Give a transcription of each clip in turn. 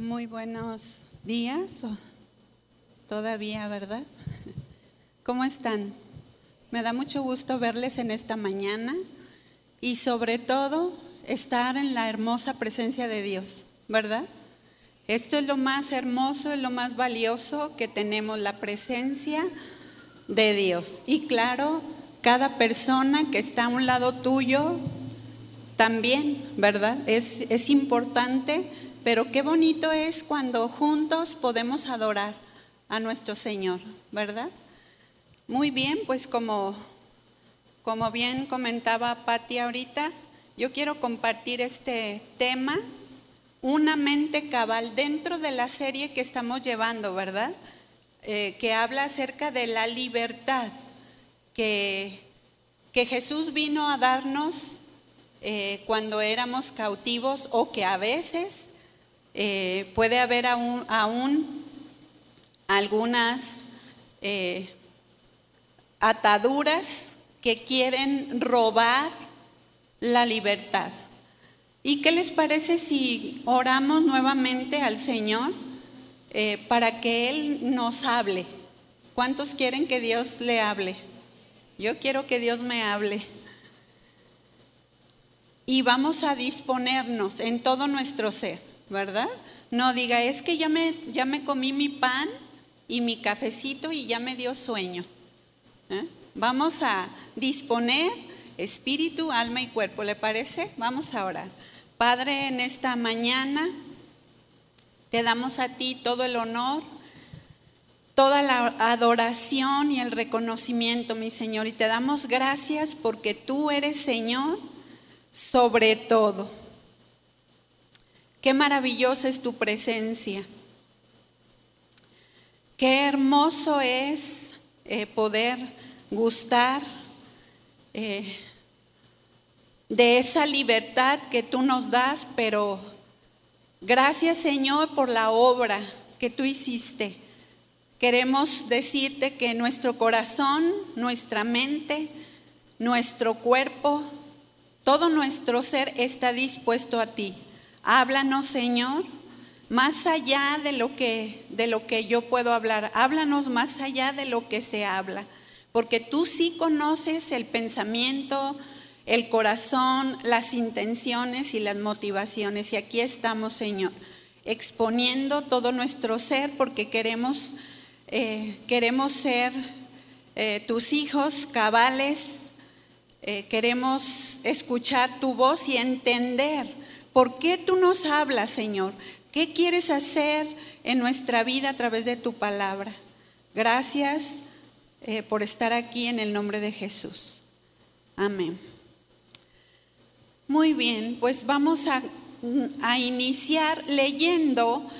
Muy buenos días, todavía, ¿verdad? ¿Cómo están? Me da mucho gusto verles en esta mañana y sobre todo estar en la hermosa presencia de Dios, ¿verdad? Esto es lo más hermoso, es lo más valioso que tenemos, la presencia de Dios. Y claro, cada persona que está a un lado tuyo también, ¿verdad? Es, es importante, pero qué bonito es cuando juntos podemos adorar a nuestro Señor, ¿verdad? Muy bien, pues como, como bien comentaba Patti ahorita, yo quiero compartir este tema, una mente cabal, dentro de la serie que estamos llevando, ¿verdad? Eh, que habla acerca de la libertad que, que Jesús vino a darnos eh, cuando éramos cautivos o que a veces eh, puede haber aún, algunas eh, ataduras que quieren robar la libertad. ¿Y qué les parece si oramos nuevamente al Señor para que Él nos hable? ¿Cuántos quieren que Dios le hable? Yo quiero que Dios me hable y vamos a disponernos en todo nuestro ser, ¿verdad? No diga, es que ya me, ya me comí mi pan y mi cafecito y ya me dio sueño. ¿eh? Vamos a disponer espíritu, alma y cuerpo, ¿le parece? Vamos a orar. Padre, en esta mañana te damos a ti todo el honor, toda la adoración y el reconocimiento, mi Señor, y te damos gracias porque tú eres Señor sobre todo. Qué maravillosa es tu presencia. Qué hermoso es eh, poder gustar eh, de esa libertad que tú nos das, pero gracias Señor por la obra que tú hiciste. Queremos decirte que nuestro corazón, nuestra mente, nuestro cuerpo, todo nuestro ser está dispuesto a ti. Háblanos, Señor, más allá de lo que de lo que yo puedo hablar. Háblanos más allá de lo que se habla, porque tú sí conoces el pensamiento, el corazón, las intenciones y las motivaciones. Y aquí estamos, Señor, exponiendo todo nuestro ser porque queremos, eh, queremos ser eh, tus hijos cabales, eh, queremos escuchar tu voz y entender por qué tú nos hablas, Señor. ¿Qué quieres hacer en nuestra vida a través de tu palabra? Gracias eh, por estar aquí en el nombre de Jesús. Amén. Muy bien, pues vamos a, a iniciar leyendo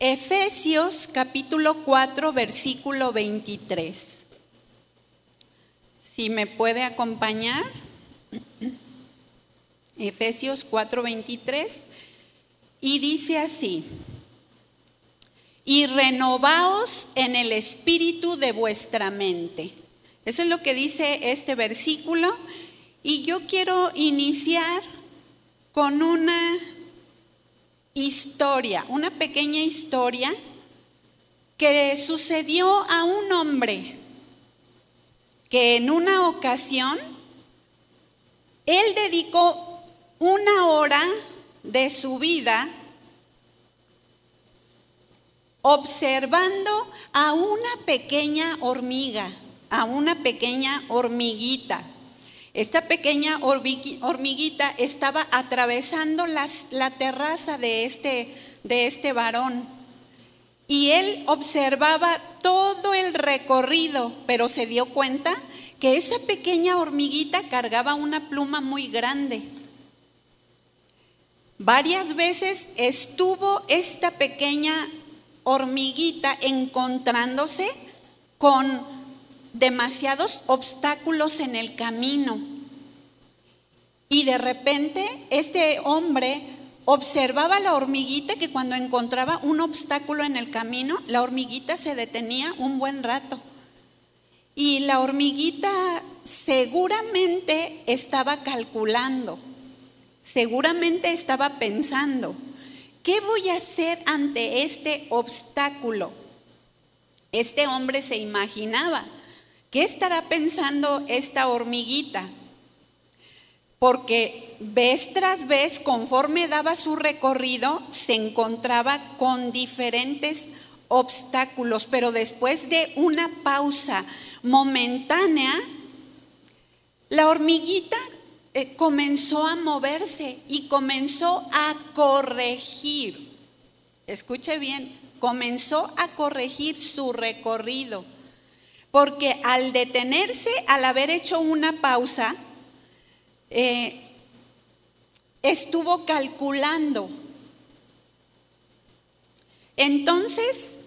Efesios capítulo 4, versículo 23. Si me puede acompañar, Efesios 4:23, y dice así, y renovaos en el espíritu de vuestra mente. Eso es lo que dice este versículo, y yo quiero iniciar con una historia, una pequeña historia que sucedió a un hombre que en una ocasión él dedicó una hora de su vida observando a una pequeña hormiga, a una pequeña hormiguita. Esta pequeña hormiguita estaba atravesando la terraza de este, de este varón y él observaba todo el recorrido, pero se dio cuenta que esa pequeña hormiguita cargaba una pluma muy grande. Varias veces estuvo esta pequeña hormiguita encontrándose con demasiados obstáculos en el camino. Y de repente este hombre observaba la hormiguita que cuando encontraba un obstáculo en el camino, la hormiguita se detenía un buen rato. Y la hormiguita seguramente estaba calculando, seguramente estaba pensando, ¿qué voy a hacer ante este obstáculo? Este hombre se imaginaba, ¿qué estará pensando esta hormiguita? Porque vez tras vez, conforme daba su recorrido, se encontraba con diferentes obstáculos, pero después de una pausa momentánea, la hormiguita eh, comenzó a moverse y comenzó a corregir. Escuche bien, comenzó a corregir su recorrido. Porque al detenerse, al haber hecho una pausa, eh, estuvo calculando. Entonces,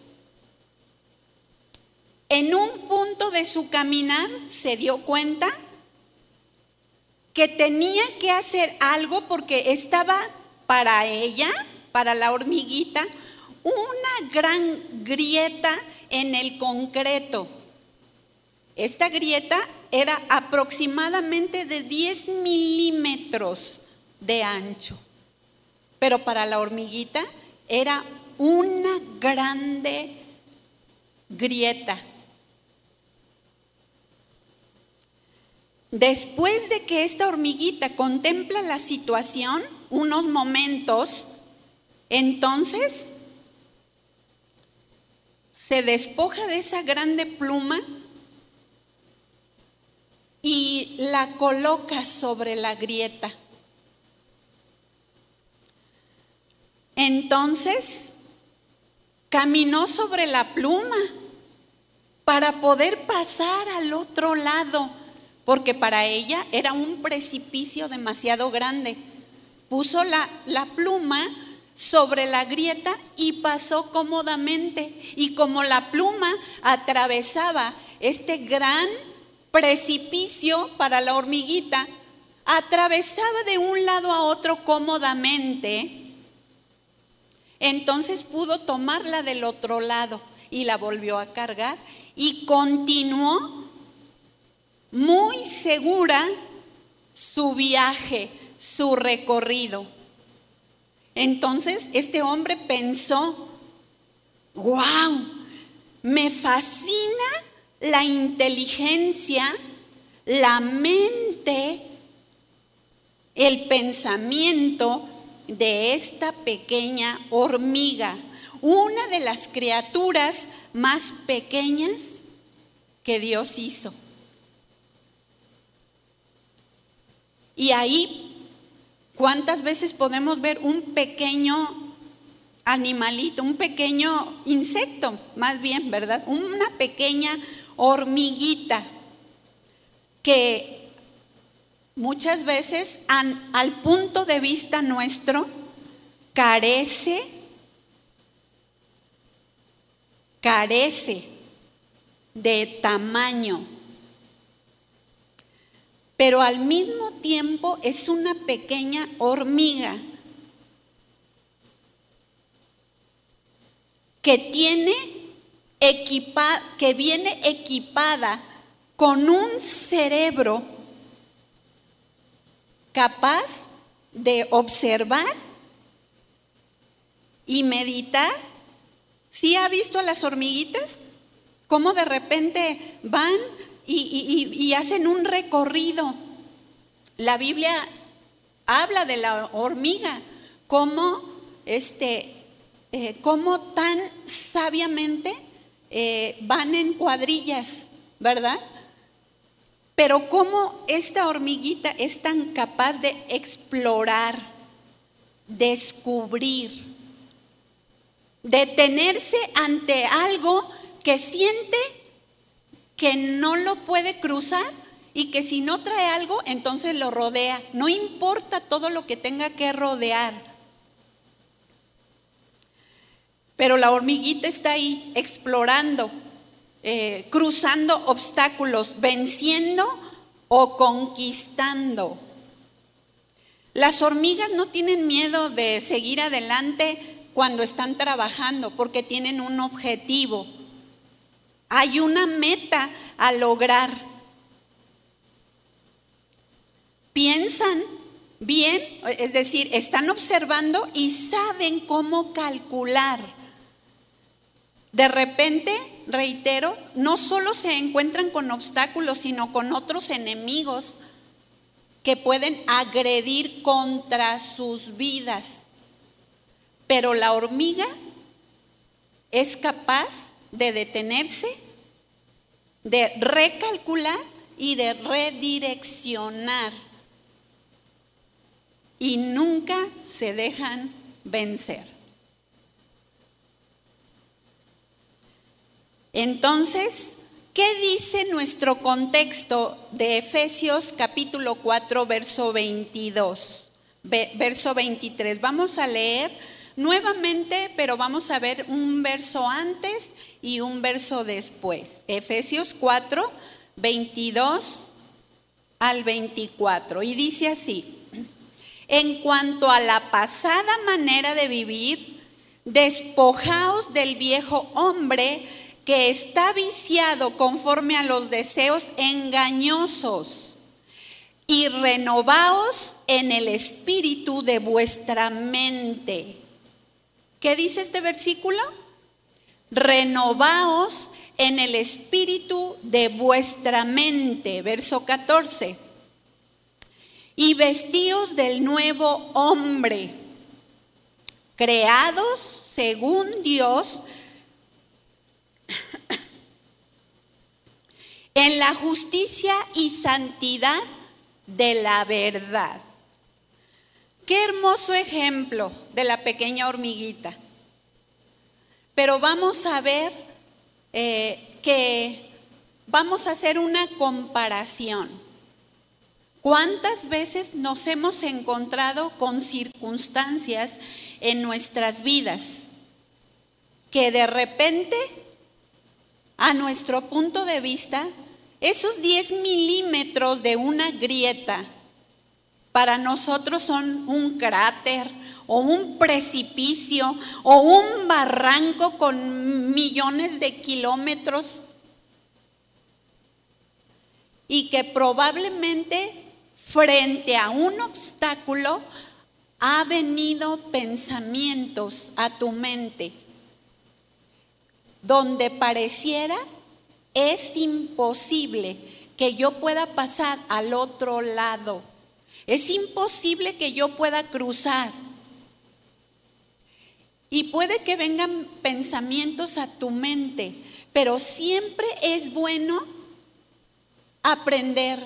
en un punto de su caminar se dio cuenta que tenía que hacer algo porque estaba para ella, para la hormiguita, una gran grieta en el concreto. Esta grieta era aproximadamente de 10 milímetros de ancho, pero para la hormiguita era una grande grieta. Después de que esta hormiguita contempla la situación unos momentos, entonces se despoja de esa grande pluma y la coloca sobre la grieta. Entonces caminó sobre la pluma para poder pasar al otro lado porque para ella era un precipicio demasiado grande. Puso la, la pluma sobre la grieta y pasó cómodamente. Y como la pluma atravesaba este gran precipicio para la hormiguita, atravesaba de un lado a otro cómodamente, entonces pudo tomarla del otro lado y la volvió a cargar y continuó muy segura su viaje, su recorrido. Entonces este hombre pensó, wow, me fascina la inteligencia, la mente, el pensamiento de esta pequeña hormiga, una de las criaturas más pequeñas que Dios hizo. Y ahí, ¿cuántas veces podemos ver un pequeño animalito, un pequeño insecto, más bien, ¿verdad? Una pequeña hormiguita que muchas veces al punto de vista nuestro carece, carece de tamaño, pero al mismo tiempo es una pequeña hormiga que tiene que viene equipada con un cerebro capaz de observar y meditar. ¿Sí ha visto a las hormiguitas? Cómo de repente van y, hacen un recorrido. La Biblia habla de la hormiga, cómo, este, eh, tan sabiamente eh, van en cuadrillas, ¿verdad? Pero cómo esta hormiguita es tan capaz de explorar, descubrir, detenerse ante algo que siente que no lo puede cruzar y que si no trae algo, entonces lo rodea. No importa todo lo que tenga que rodear. Pero la hormiguita está ahí explorando, eh, cruzando obstáculos, venciendo o conquistando. Las hormigas no tienen miedo de seguir adelante cuando están trabajando porque tienen un objetivo. Hay una meta a lograr. Piensan bien, es decir, están observando y saben cómo calcular. De repente, reitero, no solo se encuentran con obstáculos, sino con otros enemigos que pueden agredir contra sus vidas. Pero la hormiga es capaz de detenerse, de recalcular y de redireccionar. Y nunca se dejan vencer. Entonces, ¿qué dice nuestro contexto de Efesios capítulo 4, verso 22? Verso 23. Vamos a leer nuevamente, pero vamos a ver un verso antes y un verso después. Efesios 4, 22 al 24. Y dice así, en cuanto a la pasada manera de vivir, despojaos del viejo hombre, que está viciado conforme a los deseos engañosos y renovaos en el espíritu de vuestra mente. ¿Qué dice este versículo? Renovaos en el espíritu de vuestra mente. Verso 14. Y vestíos del nuevo hombre, creados según Dios, en la justicia y santidad de la verdad. Qué hermoso ejemplo de la pequeña hormiguita. Pero vamos a ver eh, que vamos a hacer una comparación. ¿Cuántas veces nos hemos encontrado con circunstancias en nuestras vidas que de repente a nuestro punto de vista, esos 10 milímetros de una grieta para nosotros son un cráter o un precipicio o un barranco con millones de kilómetros y que probablemente frente a un obstáculo ha venido pensamientos a tu mente donde pareciera es imposible que yo pueda pasar al otro lado. Es imposible que yo pueda cruzar. Y puede que vengan pensamientos a tu mente, pero siempre es bueno aprender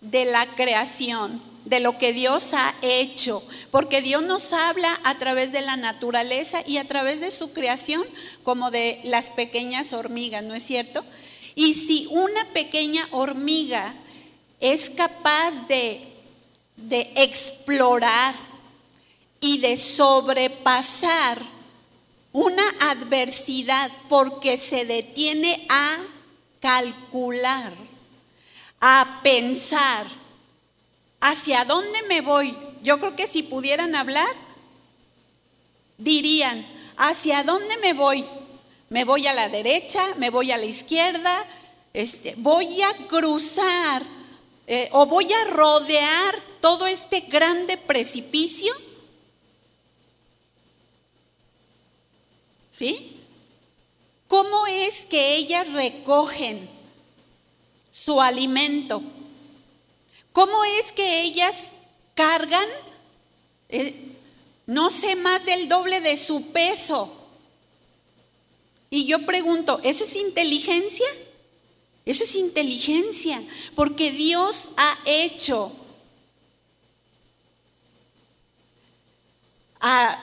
de la creación, de lo que Dios ha hecho, porque Dios nos habla a través de la naturaleza y a través de su creación como de las pequeñas hormigas, ¿no es cierto? Y si una pequeña hormiga es capaz de, de explorar y de sobrepasar una adversidad porque se detiene a calcular, a pensar, ¿Hacia dónde me voy? Yo creo que si pudieran hablar, dirían, ¿hacia dónde me voy? ¿Me voy a la derecha? ¿Me voy a la izquierda? Este, ¿Voy a cruzar eh, o voy a rodear todo este grande precipicio? ¿Sí? ¿Cómo es que ellas recogen su alimento? ¿Cómo es que ellas cargan, eh, no sé, más del doble de su peso? Y yo pregunto, ¿eso es inteligencia? Eso es inteligencia, porque Dios ha hecho a,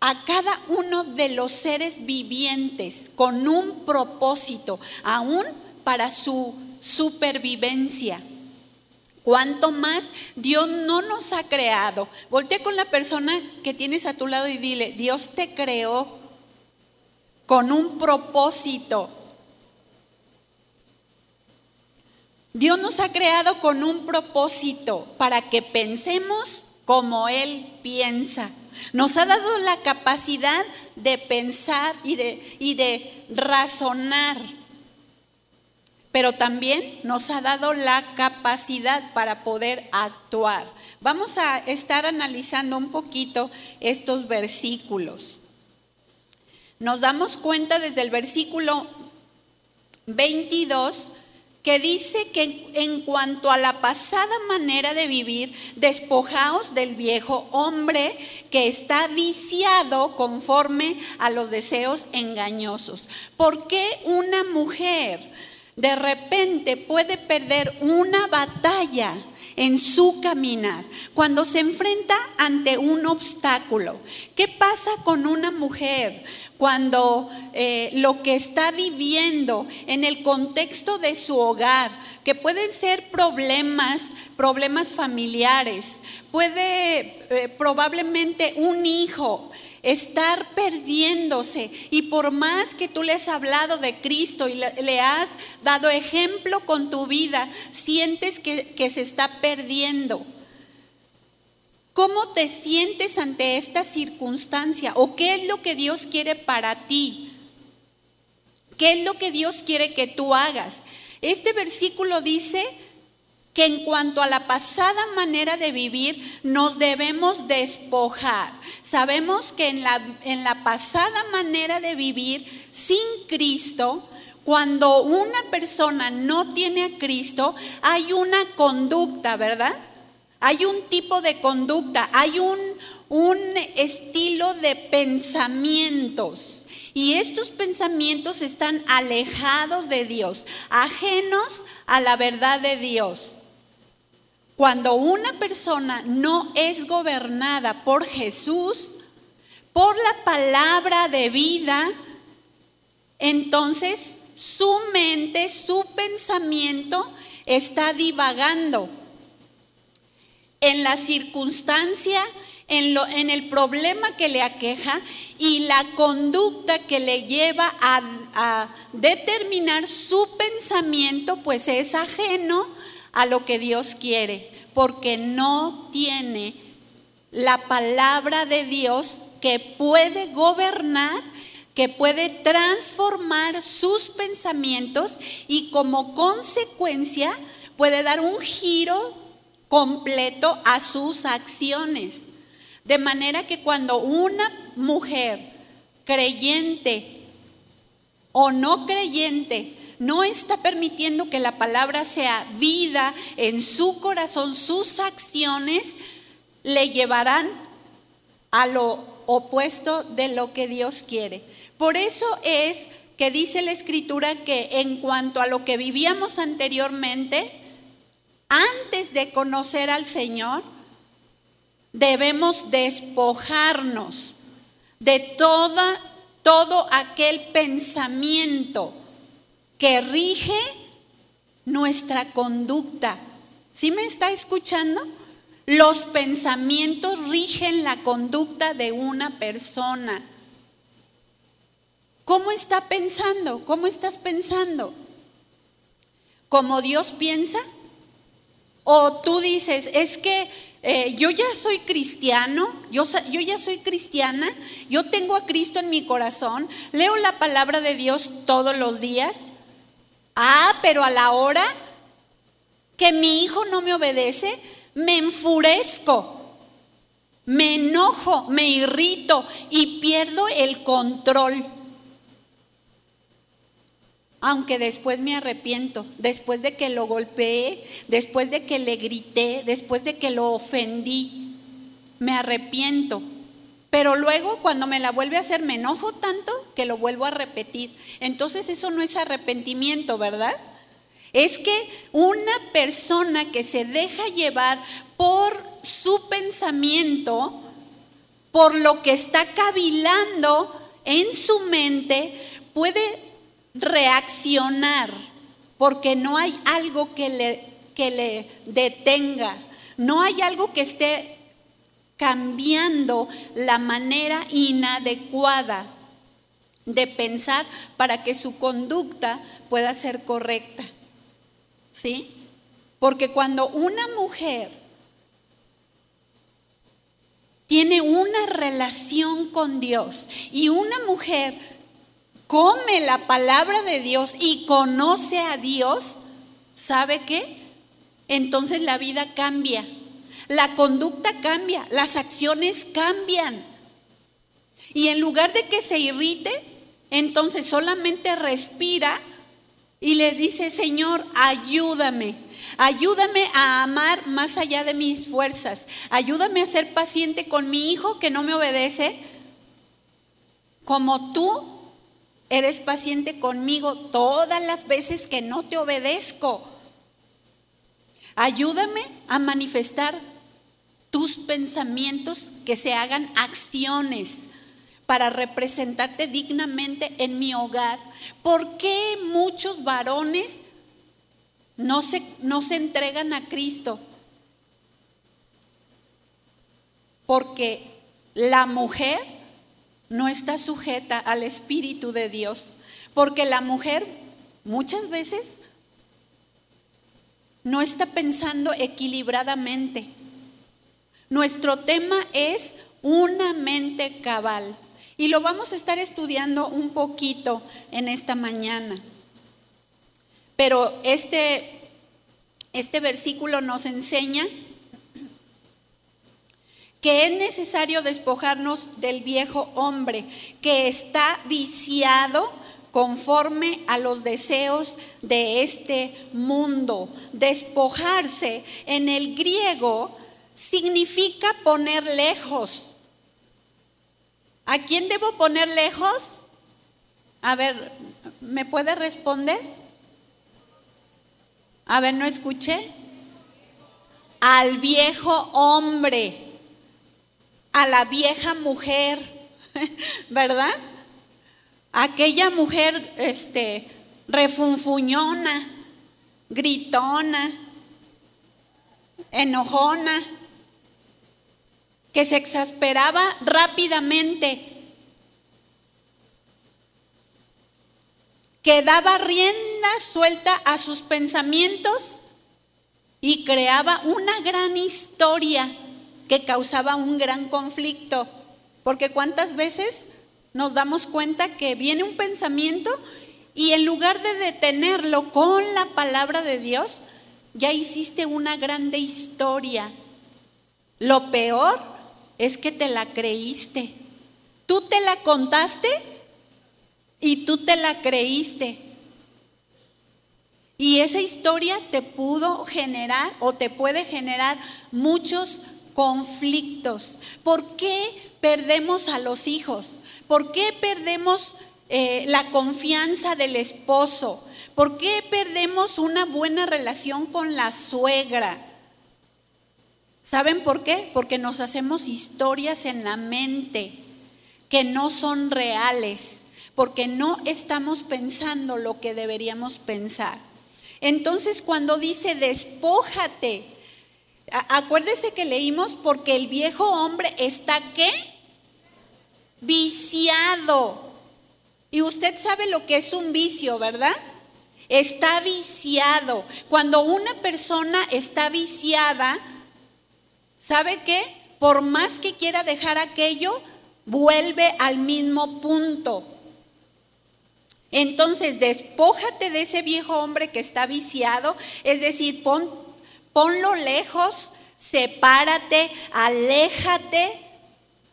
a, cada uno de los seres vivientes con un propósito, aún para su supervivencia. Cuanto más Dios no nos ha creado. Voltea con la persona que tienes a tu lado y dile, Dios te creó con un propósito. Dios nos ha creado con un propósito para que pensemos como Él piensa. Nos ha dado la capacidad de pensar y de, y de razonar. pero también nos ha dado la capacidad para poder actuar. Vamos a estar analizando un poquito estos versículos. Nos damos cuenta desde el versículo 22 que dice que en cuanto a la pasada manera de vivir, despojaos del viejo hombre que está viciado conforme a los deseos engañosos. ¿Por qué una mujer de repente puede perder una batalla? en su caminar, cuando se enfrenta ante un obstáculo. ¿Qué pasa con una mujer cuando eh, lo que está viviendo en el contexto de su hogar, que pueden ser problemas, problemas familiares, puede eh, probablemente un hijo estar perdiéndose y por más que tú le has hablado de Cristo y le, has dado ejemplo con tu vida, sientes que se está perdiendo. ¿Cómo te sientes ante esta circunstancia? ¿O qué es lo que Dios quiere para ti? ¿Qué es lo que Dios quiere que tú hagas? Este versículo dice que en cuanto a la pasada manera de vivir, nos debemos despojar. Sabemos que en la, en la pasada manera de vivir sin Cristo, cuando una persona no tiene a Cristo, hay una conducta, ¿verdad? Hay un tipo de conducta, hay un, un estilo de pensamientos. Y estos pensamientos están alejados de Dios, ajenos a la verdad de Dios. Cuando una persona no es gobernada por Jesús, por la palabra de vida, entonces su mente, su pensamiento está divagando en la circunstancia, en, el problema que le aqueja y la conducta que le lleva a, a determinar su pensamiento, pues es ajeno a lo que Dios quiere, porque no tiene la palabra de Dios que puede gobernar, que puede transformar sus pensamientos y como consecuencia puede dar un giro completo a sus acciones. De manera que cuando una mujer creyente o no creyente no está permitiendo que la palabra sea vida en su corazón, sus acciones le llevarán a lo opuesto de lo que Dios quiere. Por eso es que dice la escritura que en cuanto a lo que vivíamos anteriormente, antes de conocer al Señor, debemos despojarnos de toda, todo aquel pensamiento que rige nuestra conducta. ¿Sí me está escuchando? Los pensamientos rigen la conducta de una persona. ¿Cómo está pensando? ¿Cómo estás pensando? ¿Como Dios piensa? O tú dices, es que eh, yo ya soy cristiano, yo, yo ya soy cristiana, yo tengo a Cristo en mi corazón, leo la palabra de Dios todos los días. Ah, pero a la hora que mi hijo no me obedece, me enfurezco, me enojo, me irrito y pierdo el control aunque después me arrepiento, después de que lo golpeé, después de que le grité, después de que lo ofendí, me arrepiento. Pero luego cuando me la vuelve a hacer me enojo tanto que lo vuelvo a repetir. Entonces eso no es arrepentimiento, ¿verdad? Es que una persona que se deja llevar por su pensamiento, por lo que está cavilando en su mente, puede reaccionar, porque no hay algo que le, que le detenga, no hay algo que esté cambiando la manera inadecuada de pensar para que su conducta pueda ser correcta. ¿Sí? Porque cuando una mujer tiene una relación con Dios y una mujer come la palabra de Dios y conoce a Dios, ¿sabe qué? Entonces la vida cambia, la conducta cambia, las acciones cambian. Y en lugar de que se irrite, entonces solamente respira y le dice, Señor, ayúdame. Ayúdame a amar más allá de mis fuerzas. Ayúdame a ser paciente con mi hijo que no me obedece, como tú eres paciente conmigo todas las veces que no te obedezco. Ayúdame a manifestar tus pensamientos que se hagan acciones para representarte dignamente en mi hogar. ¿Por qué muchos varones no se, no se entregan a Cristo? Porque la mujer no está sujeta al Espíritu de Dios. Porque la mujer muchas veces no está pensando equilibradamente. Nuestro tema es una mente cabal. Y lo vamos a estar estudiando un poquito en esta mañana. Pero este, este versículo nos enseña que es necesario despojarnos del viejo hombre que está viciado conforme a los deseos de este mundo. Despojarse en el griego significa poner lejos ¿A quién debo poner lejos? A ver, ¿me puede responder? A ver, no escuché. Al viejo hombre, a la vieja mujer, ¿verdad? Aquella mujer este refunfuñona, gritona, enojona, que se exasperaba rápidamente, que daba rienda suelta a sus pensamientos y creaba una gran historia que causaba un gran conflicto. Porque cuántas veces nos damos cuenta que viene un pensamiento y en lugar de detenerlo con la palabra de Dios, ya hiciste una grande historia. Lo peor es que te la creíste. Tú te la contaste y tú te la creíste. Y esa historia te pudo generar o te puede generar muchos conflictos. ¿Por qué perdemos a los hijos? ¿Por qué perdemos eh, la confianza del esposo? ¿Por qué perdemos una buena relación con la suegra? ¿Saben por qué? Porque nos hacemos historias en la mente que no son reales, porque no estamos pensando lo que deberíamos pensar. Entonces cuando dice despójate, acuérdese que leímos porque el viejo hombre está qué? Viciado. Y usted sabe lo que es un vicio, ¿verdad? Está viciado. Cuando una persona está viciada, ¿sabe qué? Por más que quiera dejar aquello, vuelve al mismo punto. Entonces, despójate de ese viejo hombre que está viciado, es decir, pon, ponlo lejos, sepárate, aléjate,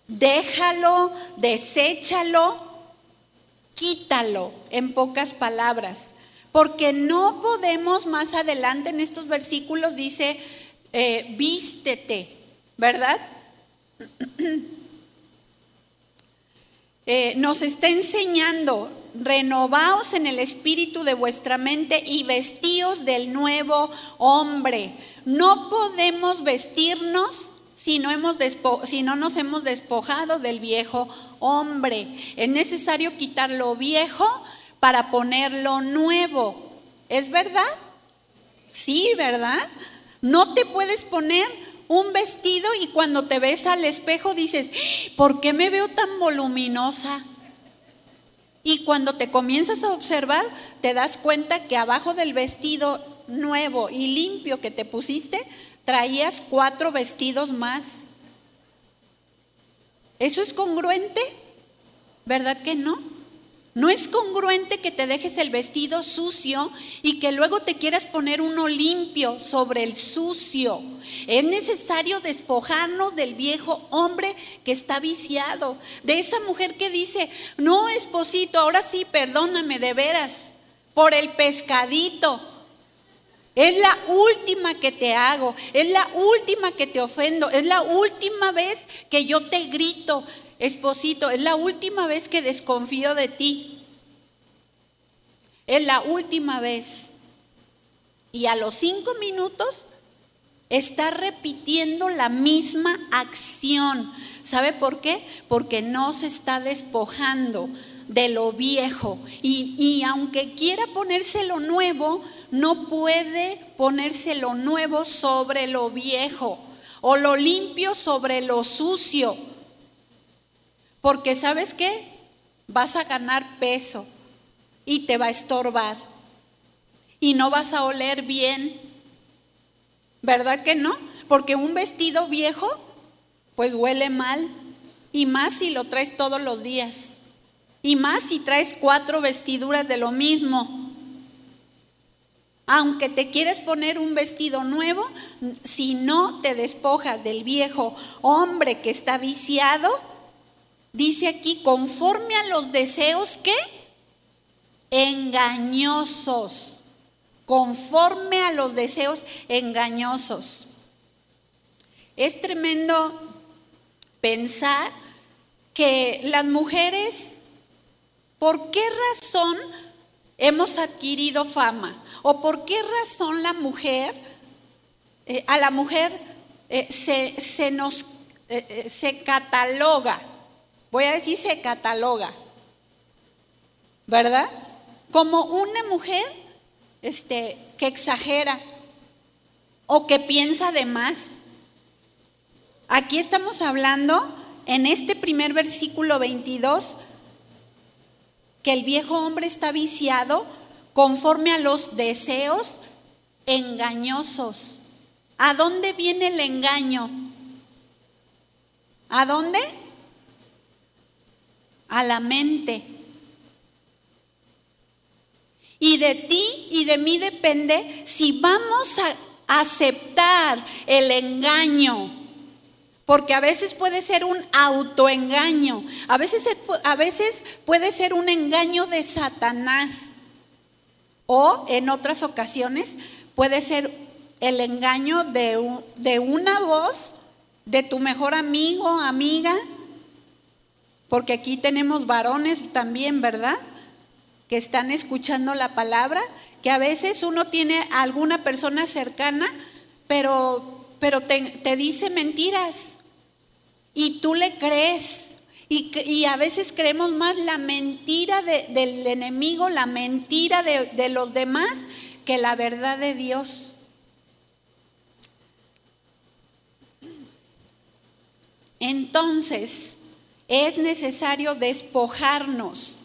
déjalo, deséchalo, quítalo, en pocas palabras. Porque no podemos más adelante en estos versículos, dice, eh, vístete, ¿verdad? Eh, nos está enseñando, renovaos en el espíritu de vuestra mente y vestíos del nuevo hombre. No podemos vestirnos si no, hemos si no nos hemos despojado del viejo hombre. Es necesario quitar lo viejo para poner lo nuevo. ¿Es verdad? Sí, ¿verdad? No te puedes poner un vestido y cuando te ves al espejo dices, ¿por qué me veo tan voluminosa? Y cuando te comienzas a observar, te das cuenta que abajo del vestido nuevo y limpio que te pusiste, traías cuatro vestidos más. ¿Eso es congruente? ¿Verdad que no? No es congruente que te dejes el vestido sucio y que luego te quieras poner uno limpio sobre el sucio. Es necesario despojarnos del viejo hombre que está viciado, de esa mujer que dice, no, esposito, ahora sí, perdóname de veras, por el pescadito. Es la última que te hago, es la última que te ofendo, es la última vez que yo te grito, esposito, es la última vez que desconfío de ti. Es la última vez. Y a los cinco minutos está repitiendo la misma acción. ¿Sabe por qué? Porque no se está despojando de lo viejo. Y, y aunque quiera ponerse lo nuevo, no puede ponerse lo nuevo sobre lo viejo o lo limpio sobre lo sucio. Porque sabes qué? Vas a ganar peso y te va a estorbar. Y no vas a oler bien. ¿Verdad que no? Porque un vestido viejo, pues huele mal. Y más si lo traes todos los días. Y más si traes cuatro vestiduras de lo mismo. Aunque te quieres poner un vestido nuevo, si no te despojas del viejo hombre que está viciado, Dice aquí, conforme a los deseos que engañosos, conforme a los deseos engañosos. Es tremendo pensar que las mujeres, ¿por qué razón hemos adquirido fama? ¿O por qué razón la mujer, eh, a la mujer eh, se, nos eh, se cataloga? Voy a decir se cataloga, ¿verdad? Como una mujer este, que exagera o que piensa de más. Aquí estamos hablando en este primer versículo 22 que el viejo hombre está viciado conforme a los deseos engañosos. ¿A dónde viene el engaño? ¿A dónde? A la mente. Y de ti y de mí depende si vamos a aceptar el engaño. Porque a veces puede ser un autoengaño, a veces, a veces puede ser un engaño de Satanás. O en otras ocasiones puede ser el engaño de, de una voz de tu mejor amigo, amiga, porque aquí tenemos varones también, ¿verdad? Que están escuchando la palabra, que a veces uno tiene a alguna persona cercana, pero, pero te, dice mentiras y tú le crees. Y, a veces creemos más la mentira del enemigo, la mentira de, de los demás, que la verdad de Dios. Entonces, es necesario despojarnos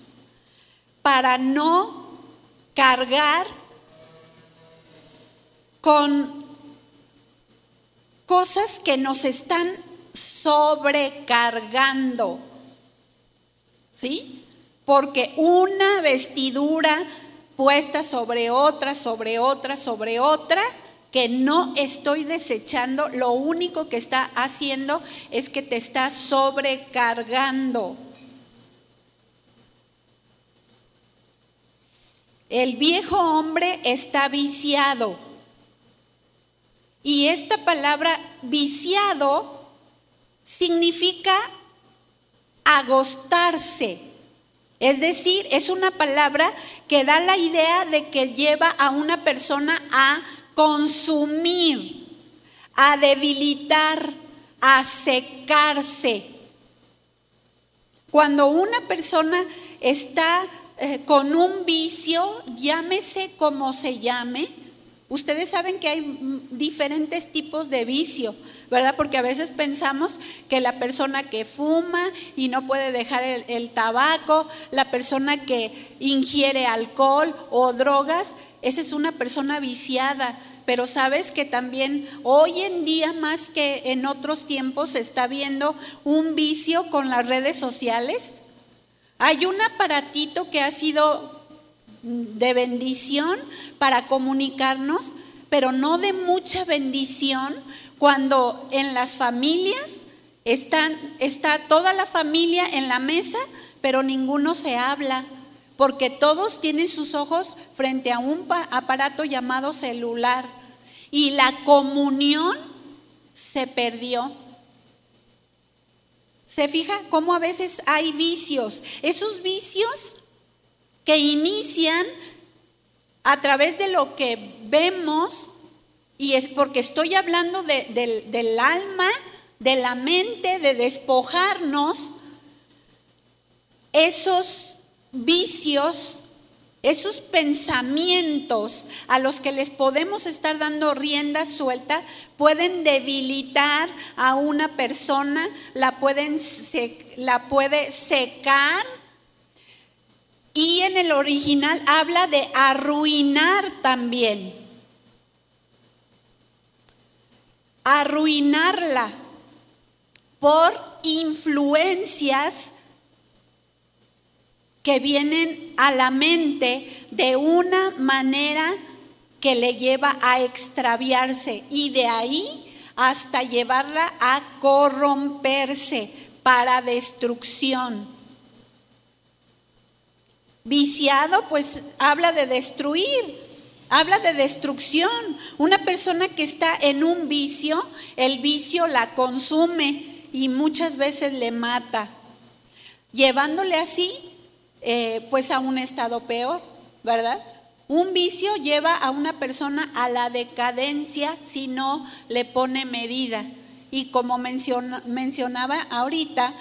para no cargar con cosas que nos están sobrecargando. ¿Sí? Porque una vestidura puesta sobre otra, sobre otra, sobre otra, que no estoy desechando, lo único que está haciendo es que te está sobrecargando. El viejo hombre está viciado. Y esta palabra viciado significa agostarse. Es decir, es una palabra que da la idea de que lleva a una persona a consumir, a debilitar, a secarse. Cuando una persona está eh, con un vicio, llámese como se llame, ustedes saben que hay diferentes tipos de vicio, ¿verdad? Porque a veces pensamos que la persona que fuma y no puede dejar el tabaco, la persona que ingiere alcohol o drogas, esa es una persona viciada. Pero sabes que también hoy en día, más que en otros tiempos, se está viendo un vicio con las redes sociales. Hay un aparatito que ha sido de bendición para comunicarnos, pero no de mucha bendición cuando en las familias está toda la familia en la mesa, pero ninguno se habla, porque todos tienen sus ojos frente a un aparato llamado celular y la comunión se perdió. ¿Se fija cómo a veces hay vicios? Esos vicios que inician a través de lo que vemos, y es porque estoy hablando del alma, de la mente, de despojarnos esos vicios, esos pensamientos a los que les podemos estar dando rienda suelta, pueden debilitar a una persona, la, pueden, la puede secar. Y en el original habla de arruinar también. Arruinarla por influencias que vienen a la mente de una manera que le lleva a extraviarse y de ahí hasta llevarla a corromperse para destrucción. Viciado pues habla de destruir, habla de destrucción. Una persona que está en un vicio, el vicio la consume y muchas veces le mata, llevándole así eh, pues a un estado peor, ¿verdad? Un vicio lleva a una persona a la decadencia si no le pone medida. Y como mencionaba ahorita,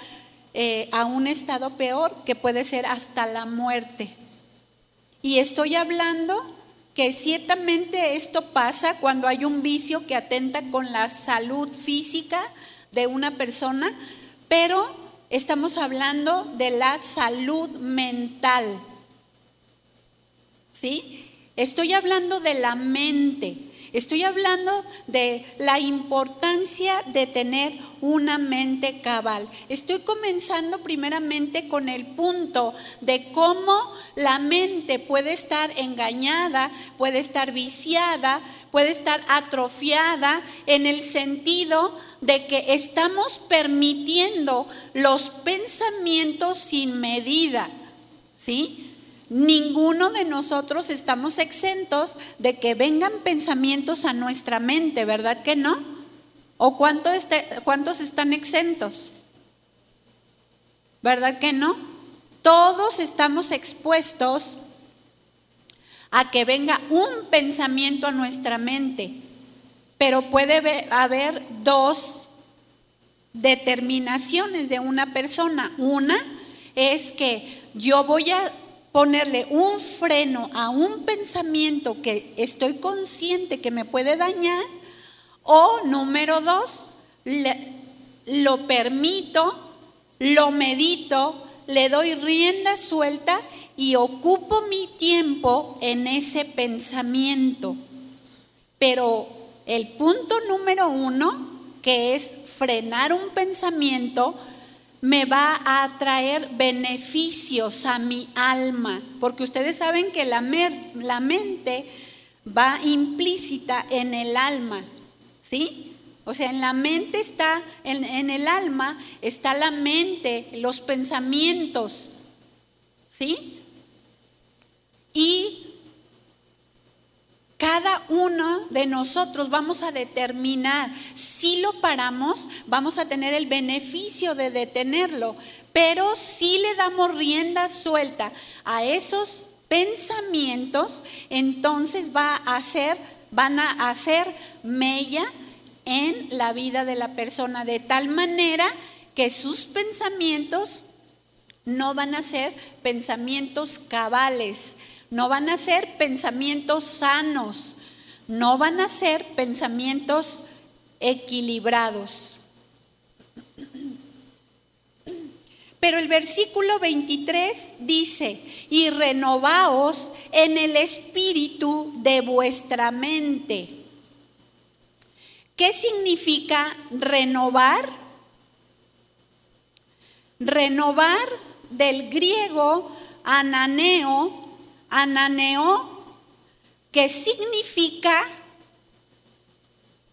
eh, a un estado peor que puede ser hasta la muerte. Y estoy hablando que ciertamente esto pasa cuando hay un vicio que atenta con la salud física, de una persona, pero estamos hablando de la salud mental. ¿Sí? Estoy hablando de la mente. Estoy hablando de la importancia de tener una mente cabal. Estoy comenzando primeramente con el punto de cómo la mente puede estar engañada, puede estar viciada, puede estar atrofiada en el sentido de que estamos permitiendo los pensamientos sin medida. ¿Sí? Ninguno de nosotros estamos exentos de que vengan pensamientos a nuestra mente, ¿verdad que no? ¿O este, cuántos están exentos? ¿Verdad que no? Todos estamos expuestos a que venga un pensamiento a nuestra mente, pero puede haber dos determinaciones de una persona. Una es que yo voy a ponerle un freno a un pensamiento que estoy consciente que me puede dañar, o número dos, lo permito, lo medito, le doy rienda suelta y ocupo mi tiempo en ese pensamiento. Pero el punto número uno, que es frenar un pensamiento, me va a traer beneficios a mi alma, porque ustedes saben que la, la mente va implícita en el alma, ¿sí? O sea, en la mente está, en, en, el alma está la mente, los pensamientos, ¿sí? Y cada uno de nosotros vamos a determinar. Si lo paramos, vamos a tener el beneficio de detenerlo, pero si le damos rienda suelta a esos pensamientos, entonces va a van a hacer mella en la vida de la persona de tal manera que sus pensamientos no van a ser pensamientos cabales, no van a ser pensamientos sanos, no van a ser pensamientos equilibrados. Pero el versículo 23 dice, y renovaos en el espíritu de vuestra mente. ¿Qué significa renovar? Renovar del griego ananeo, ananeo, que significa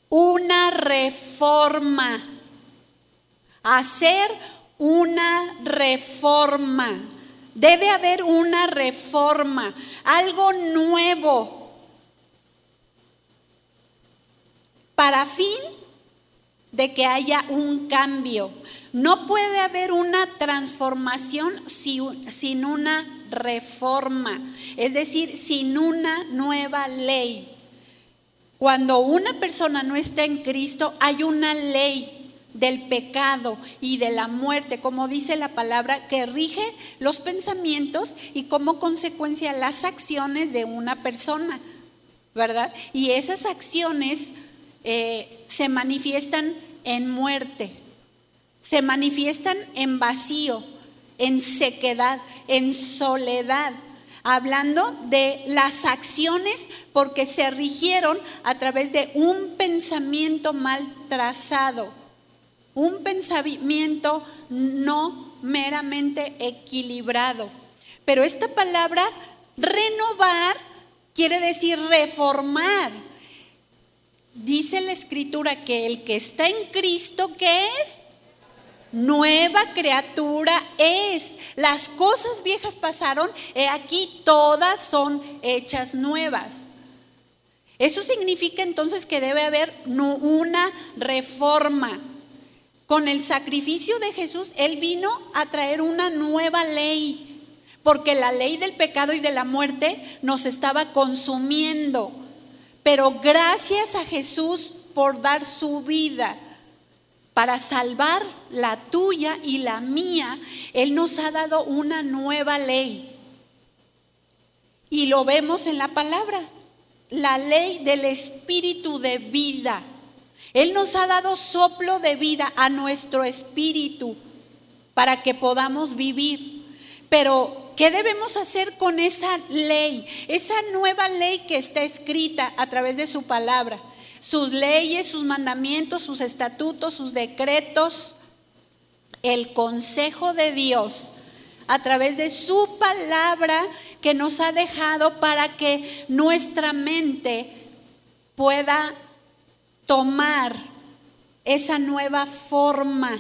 una reforma, hacer una reforma. Debe haber una reforma, algo nuevo, para fin de que haya un cambio. No puede haber una transformación sin una reforma, es decir, sin una nueva ley. Cuando una persona no está en Cristo, hay una ley del pecado y de la muerte, como dice la palabra, que rige los pensamientos y como consecuencia las acciones de una persona, ¿verdad? Y esas acciones eh, se manifiestan en muerte, se manifiestan en vacío, en sequedad, en soledad, hablando de las acciones porque se rigieron a través de un pensamiento mal trazado un pensamiento no meramente equilibrado. Pero esta palabra renovar quiere decir reformar. Dice la escritura que el que está en Cristo, ¿qué es? Nueva criatura es. Las cosas viejas pasaron, y aquí todas son hechas nuevas. Eso significa entonces que debe haber una reforma. Con el sacrificio de Jesús, Él vino a traer una nueva ley, porque la ley del pecado y de la muerte nos estaba consumiendo. Pero gracias a Jesús por dar su vida para salvar la tuya y la mía, Él nos ha dado una nueva ley. Y lo vemos en la palabra, la ley del espíritu de vida. Él nos ha dado soplo de vida a nuestro espíritu para que podamos vivir. Pero, ¿qué debemos hacer con esa ley? Esa nueva ley que está escrita a través de su palabra. Sus leyes, sus mandamientos, sus estatutos, sus decretos. El consejo de Dios a través de su palabra que nos ha dejado para que nuestra mente pueda tomar esa nueva forma,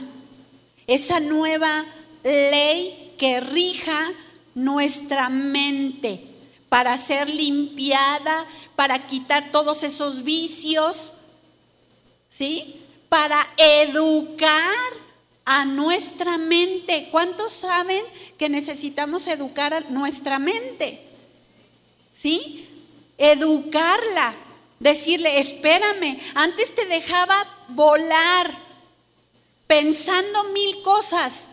esa nueva ley que rija nuestra mente para ser limpiada, para quitar todos esos vicios, ¿sí? Para educar a nuestra mente. ¿Cuántos saben que necesitamos educar a nuestra mente? ¿Sí? Educarla Decirle, espérame, antes te dejaba volar pensando mil cosas,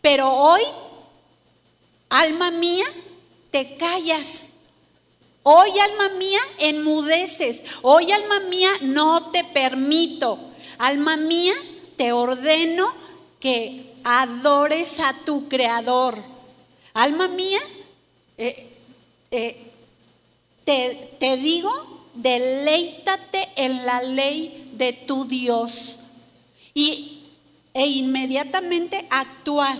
pero hoy, alma mía, te callas. Hoy, alma mía, enmudeces. Hoy, alma mía, no te permito. Alma mía, te ordeno que adores a tu creador. Alma mía, eh, eh, te, te digo deleítate en la ley de tu Dios y, e inmediatamente actuar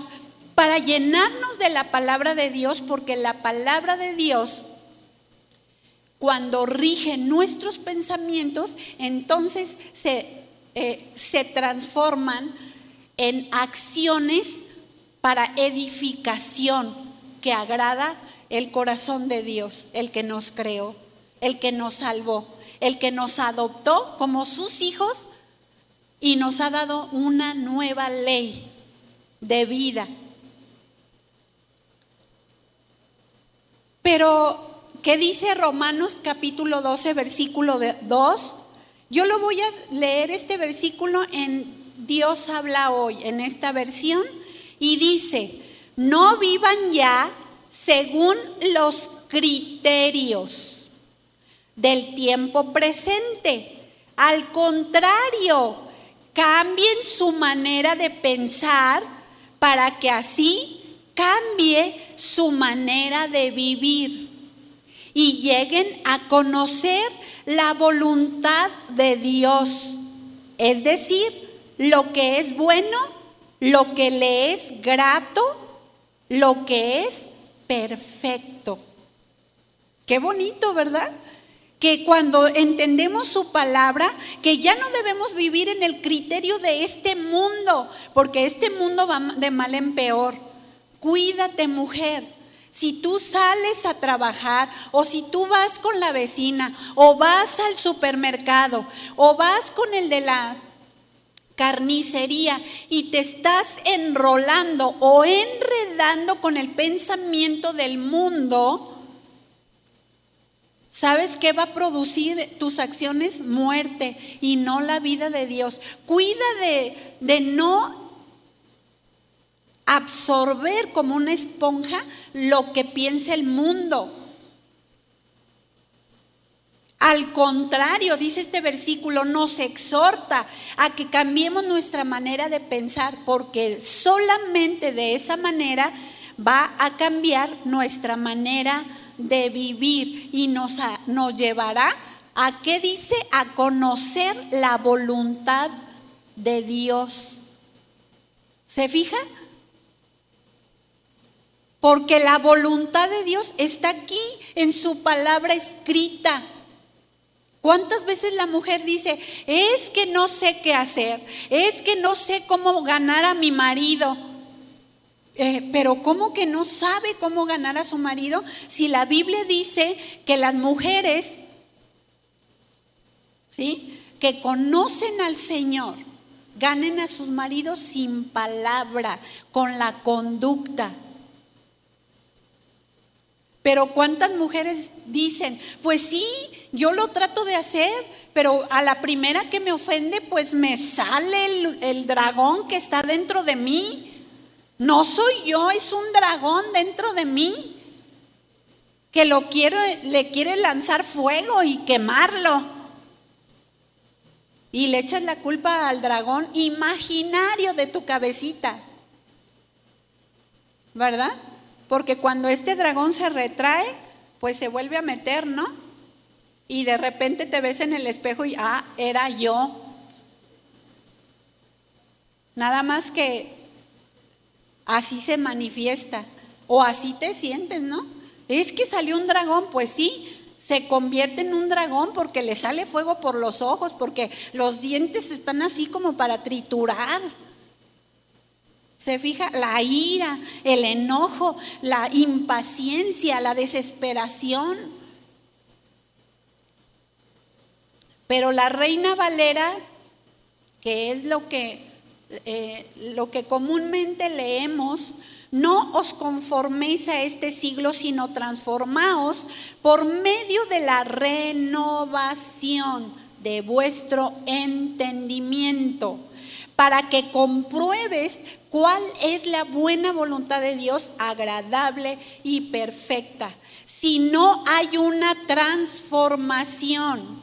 para llenarnos de la palabra de Dios, porque la palabra de Dios, cuando rige nuestros pensamientos, entonces se, eh, se transforman en acciones para edificación que agrada el corazón de Dios, el que nos creó el que nos salvó, el que nos adoptó como sus hijos y nos ha dado una nueva ley de vida. Pero, ¿qué dice Romanos capítulo 12, versículo 2? Yo lo voy a leer este versículo en Dios habla hoy, en esta versión, y dice, no vivan ya según los criterios del tiempo presente. Al contrario, cambien su manera de pensar para que así cambie su manera de vivir y lleguen a conocer la voluntad de Dios, es decir, lo que es bueno, lo que le es grato lo que es perfecto. Qué bonito, ¿verdad? Que cuando entendemos su palabra, que ya no debemos vivir en el criterio de este mundo, porque este mundo va de mal en peor. Cuídate, mujer. Si tú sales a trabajar o si tú vas con la vecina o vas al supermercado o vas con el de la carnicería y te estás enrolando o enredando con el pensamiento del mundo, ¿sabes qué va a producir tus acciones? Muerte y no la vida de Dios. Cuida de, de no absorber como una esponja lo que piensa el mundo. Al contrario, dice este versículo, nos exhorta a que cambiemos nuestra manera de pensar, porque solamente de esa manera va a cambiar nuestra manera de vivir y nos, nos llevará a, ¿qué dice? A conocer la voluntad de Dios. ¿Se fija? Porque la voluntad de Dios está aquí en su palabra escrita. ¿Cuántas veces la mujer dice, es que no sé qué hacer, es que no sé cómo ganar a mi marido? Eh, pero ¿cómo que no sabe cómo ganar a su marido si la Biblia dice que las mujeres, ¿sí? Que conocen al Señor, ganen a sus maridos sin palabra, con la conducta. Pero ¿cuántas mujeres dicen, pues sí, yo lo trato de hacer, pero a la primera que me ofende, pues me sale el, dragón que está dentro de mí? No soy yo, es un dragón dentro de mí que lo quiere, le quiere lanzar fuego y quemarlo. Y le echas la culpa al dragón imaginario de tu cabecita. ¿Verdad? Porque cuando este dragón se retrae, pues se vuelve a meter, ¿no? Y de repente te ves en el espejo y, ah, era yo. Nada más que así se manifiesta o así te sientes, ¿no? Es que salió un dragón, pues sí, se convierte en un dragón porque le sale fuego por los ojos, porque los dientes están así como para triturar. Se fija la ira, el enojo, la impaciencia, la desesperación. Pero la reina Valera, que es lo que, eh, lo que comúnmente leemos, no os conforméis a este siglo, sino transformaos por medio de la renovación de vuestro entendimiento para que compruebes cuál es la buena voluntad de Dios, agradable y perfecta. Si no hay una transformación,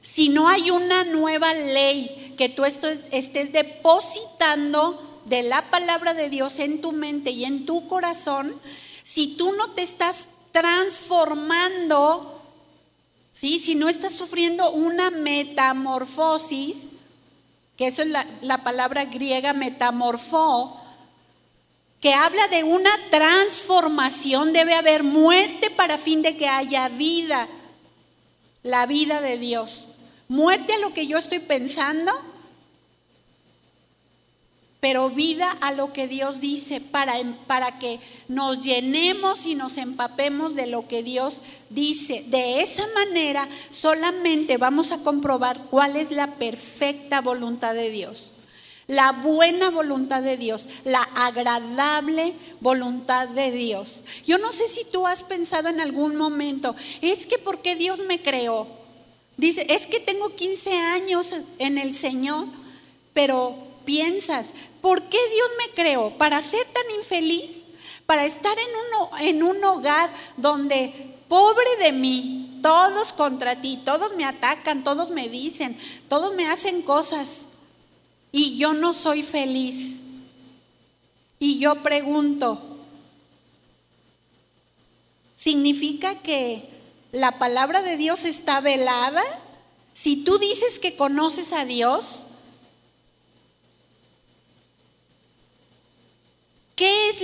si no hay una nueva ley que tú estés depositando de la palabra de Dios en tu mente y en tu corazón, si tú no te estás transformando, ¿sí? si no estás sufriendo una metamorfosis, que eso es la, palabra griega metamorfó, que habla de una transformación, debe haber muerte para fin de que haya vida, la vida de Dios. Muerte a lo que yo estoy pensando, pero vida a lo que Dios dice para, para, que nos llenemos y nos empapemos de lo que Dios dice. De esa manera solamente vamos a comprobar cuál es la perfecta voluntad de Dios, la buena voluntad de Dios, la agradable voluntad de Dios. Yo no sé si tú has pensado en algún momento, es que porque Dios me creó. Dice, es que tengo 15 años en el Señor, pero piensas, ¿Por qué Dios me creó? ¿Para ser tan infeliz? ¿Para estar en en un hogar donde, pobre de mí, todos contra ti, todos me atacan, todos me dicen, todos me hacen cosas y yo no soy feliz? Y yo pregunto, ¿significa que la palabra de Dios está velada? Si tú dices que conoces a Dios,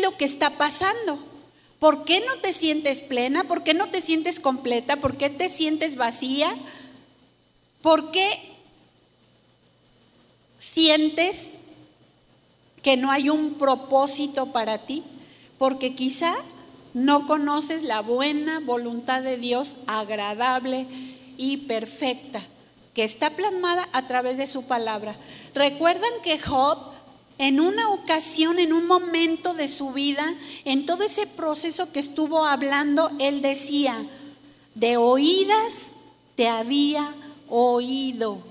lo que está pasando? ¿Por qué no te sientes plena? ¿Por qué no te sientes completa? ¿Por qué te sientes vacía? ¿Por qué sientes que no hay un propósito para ti? Porque quizá no conoces la buena voluntad de Dios agradable y perfecta que está plasmada a través de su palabra. Recuerdan que Job en una ocasión, en un momento de su vida, en todo ese proceso que estuvo hablando, él decía, de oídas te había oído.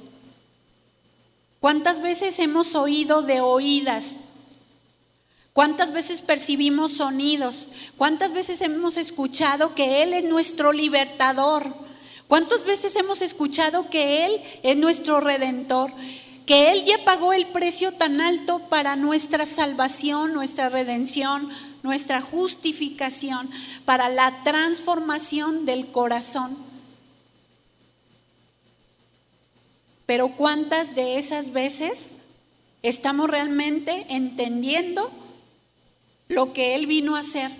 ¿Cuántas veces hemos oído de oídas? ¿Cuántas veces percibimos sonidos? ¿Cuántas veces hemos escuchado que Él es nuestro libertador? ¿Cuántas veces hemos escuchado que Él es nuestro redentor? Que Él ya pagó el precio tan alto para nuestra salvación, nuestra redención, nuestra justificación, para la transformación del corazón. Pero ¿cuántas de esas veces estamos realmente entendiendo lo que Él vino a hacer.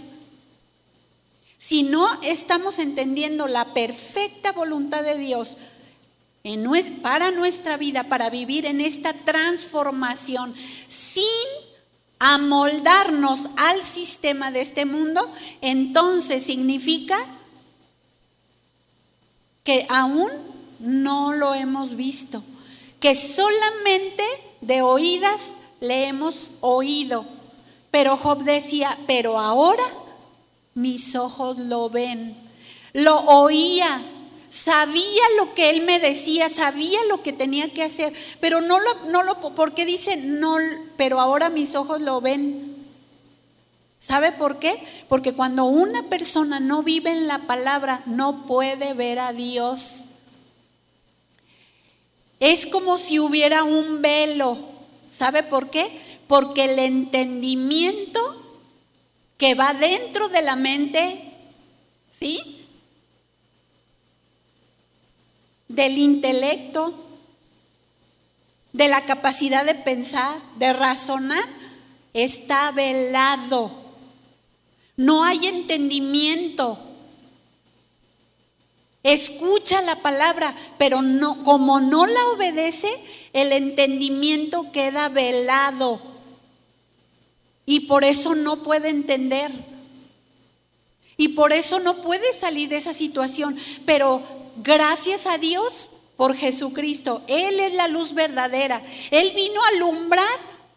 Si no estamos entendiendo la perfecta voluntad de Dios para nuestra vida, para vivir en esta transformación, sin amoldarnos al sistema de este mundo, entonces significa que aún no lo hemos visto, que solamente de oídas le hemos oído pero Job decía, pero ahora mis ojos lo ven. Lo oía, sabía lo que él me decía, sabía lo que tenía que hacer, pero no lo, no lo, porque dice, no, pero ahora mis ojos lo ven. ¿Sabe por qué? Porque cuando una persona no vive en la palabra, no puede ver a Dios. Es como si hubiera un velo. ¿Sabe por qué? porque el entendimiento que va dentro de la mente, ¿sí? Del intelecto, de la capacidad de pensar, de razonar, está velado. No hay entendimiento. Escucha la palabra, pero no, como no la obedece, el entendimiento queda velado y por eso no puede entender. Y por eso no puede salir de esa situación. Pero gracias a Dios por Jesucristo. Él es la luz verdadera. Él vino a alumbrar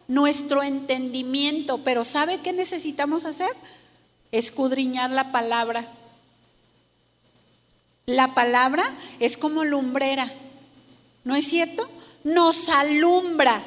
nuestro entendimiento. Pero ¿sabe qué necesitamos hacer? Escudriñar la palabra. La palabra es como lumbrera. ¿No es cierto? Nos alumbra.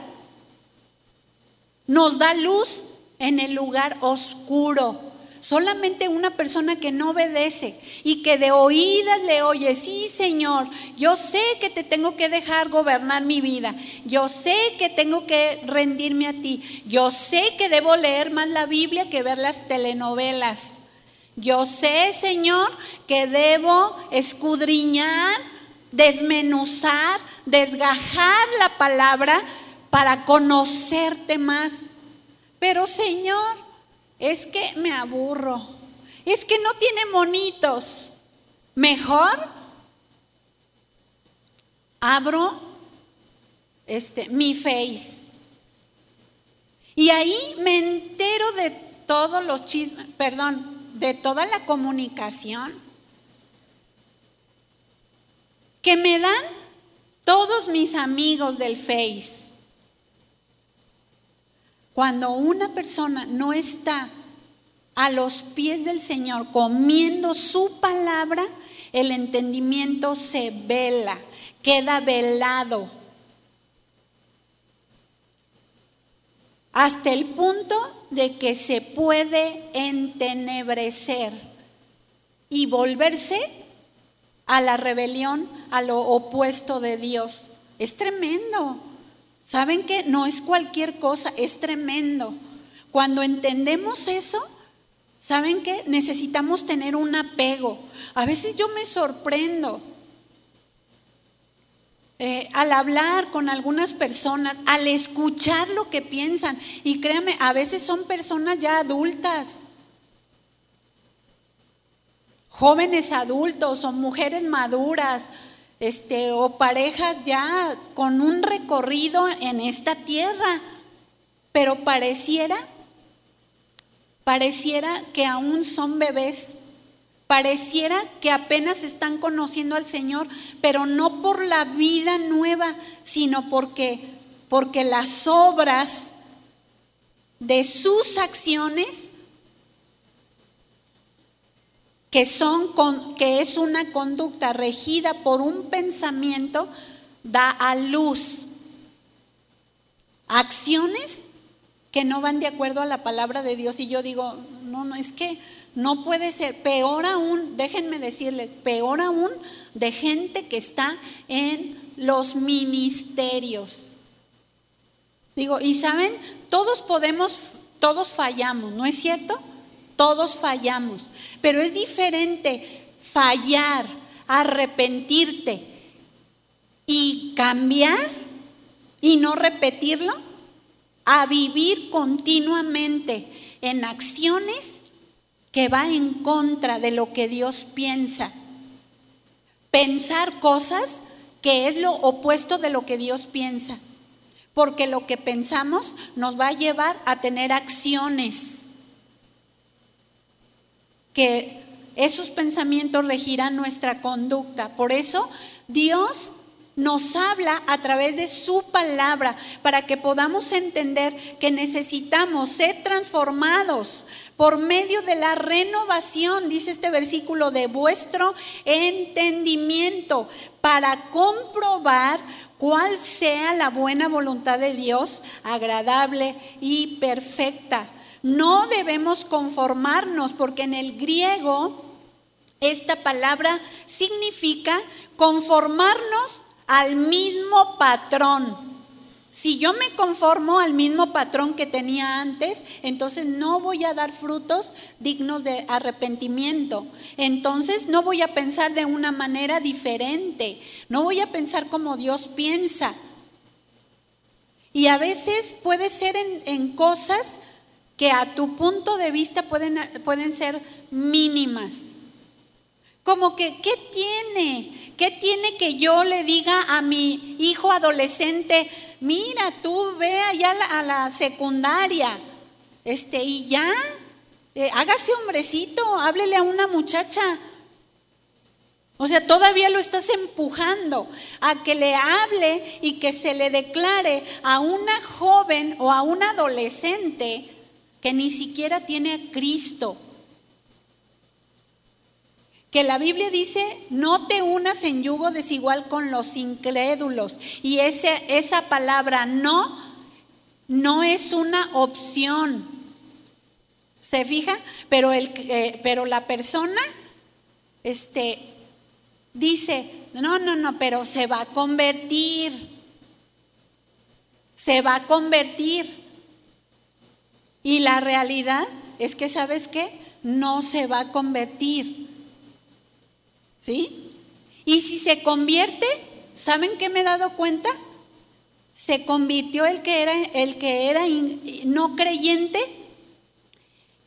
Nos da luz en el lugar oscuro. Solamente una persona que no obedece y que de oídas le oye, sí Señor, yo sé que te tengo que dejar gobernar mi vida, yo sé que tengo que rendirme a ti, yo sé que debo leer más la Biblia que ver las telenovelas, yo sé Señor que debo escudriñar, desmenuzar, desgajar la palabra para conocerte más. Pero Señor, es que me aburro. Es que no tiene monitos. Mejor abro este mi face. Y ahí me entero de todos los chismes, perdón, de toda la comunicación que me dan todos mis amigos del Face. Cuando una persona no está a los pies del Señor comiendo su palabra, el entendimiento se vela, queda velado. Hasta el punto de que se puede entenebrecer y volverse a la rebelión, a lo opuesto de Dios. Es tremendo. ¿Saben qué? No es cualquier cosa, es tremendo. Cuando entendemos eso, ¿saben qué? Necesitamos tener un apego. A veces yo me sorprendo. eh, al hablar con algunas personas, al escuchar lo que piensan. Y créame, a veces son personas ya adultas, jóvenes adultos o mujeres maduras, este, o parejas ya con un recorrido en esta tierra, pero pareciera, pareciera que aún son bebés Pareciera que apenas están conociendo al Señor, pero no por la vida nueva, sino porque, porque las obras de sus acciones, que, son, que es una conducta regida por un pensamiento, da a luz acciones que no van de acuerdo a la palabra de Dios. Y yo digo, no, no, es que no puede ser, peor aún, déjenme decirles, peor aún de gente que está en los ministerios. Digo, y saben, todos podemos, todos fallamos, ¿no es cierto? Todos fallamos, pero es diferente fallar, arrepentirte y cambiar y no repetirlo a vivir continuamente en acciones que va en contra de lo que Dios piensa. Pensar cosas que es lo opuesto de lo que Dios piensa. Porque lo que pensamos nos va a llevar a tener acciones. Que esos pensamientos regirán nuestra conducta. Por eso Dios nos habla a través de su palabra para que podamos entender que necesitamos ser transformados por medio de la renovación, dice este versículo, de vuestro entendimiento para comprobar cuál sea la buena voluntad de Dios, agradable y perfecta. No debemos conformarnos porque en el griego esta palabra significa conformarnos al mismo patrón. Si yo me conformo al mismo patrón que tenía antes, entonces no voy a dar frutos dignos de arrepentimiento. Entonces no voy a pensar de una manera diferente. No voy a pensar como Dios piensa. Y a veces puede ser en, cosas que a tu punto de vista pueden, pueden ser mínimas. Como que, ¿qué tiene? ¿Qué tiene que yo le diga a mi hijo adolescente, mira, tú ve allá a la, secundaria, este, y ya, eh, hágase hombrecito, háblele a una muchacha. O sea, todavía lo estás empujando a que le hable y que se le declare a una joven o a un adolescente que ni siquiera tiene a Cristo que la Biblia dice, no te unas en yugo desigual con los incrédulos. Y ese, esa palabra no, no es una opción. ¿Se fija? Pero, el, eh, pero la persona este, dice, no, no, no, pero se va a convertir. Se va a convertir. Y la realidad es que, ¿sabes qué? No se va a convertir. ¿Sí? Y si se convierte, ¿saben qué me he dado cuenta? Se convirtió el que era, el que era no creyente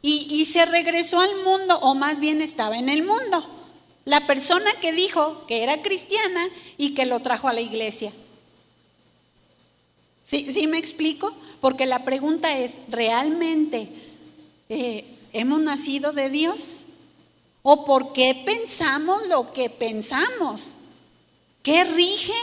y, y se regresó al mundo, o más bien estaba en el mundo. La persona que dijo que era cristiana y que lo trajo a la iglesia. ¿Sí, ¿Sí me explico? Porque la pregunta es, ¿realmente eh, hemos nacido de Dios? ¿O por qué pensamos lo que pensamos? ¿Qué rige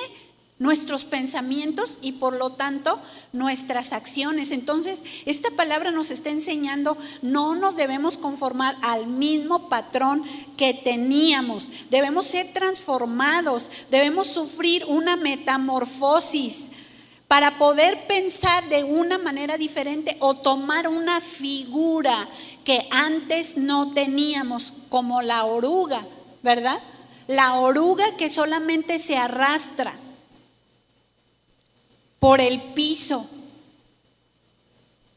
nuestros pensamientos y por lo tanto nuestras acciones? Entonces, esta palabra nos está enseñando, no nos debemos conformar al mismo patrón que teníamos, debemos ser transformados, debemos sufrir una metamorfosis para poder pensar de una manera diferente o tomar una figura que antes no teníamos, como la oruga, ¿verdad? La oruga que solamente se arrastra por el piso,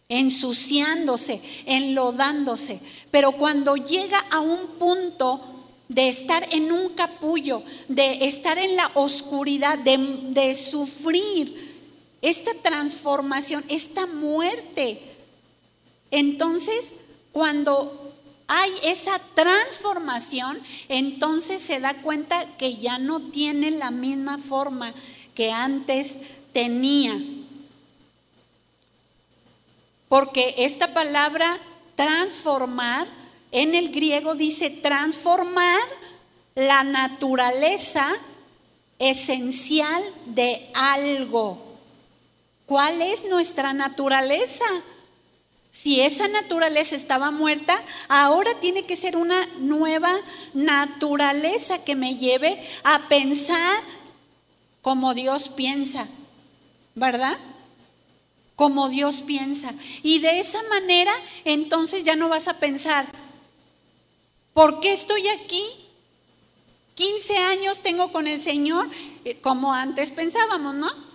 ensuciándose, enlodándose. Pero cuando llega a un punto de estar en un capullo, de estar en la oscuridad, de, sufrir esta transformación, esta muerte. Entonces, cuando hay esa transformación, entonces se da cuenta que ya no tiene la misma forma que antes tenía. Porque esta palabra transformar en el griego dice transformar la naturaleza esencial de algo. ¿Cuál es nuestra naturaleza? Si esa naturaleza estaba muerta, ahora tiene que ser una nueva naturaleza que me lleve a pensar como Dios piensa, ¿verdad? Como Dios piensa. Y de esa manera, entonces ya no vas a pensar, ¿por qué estoy aquí? 15 años tengo con el Señor, eh, como antes pensábamos, ¿no?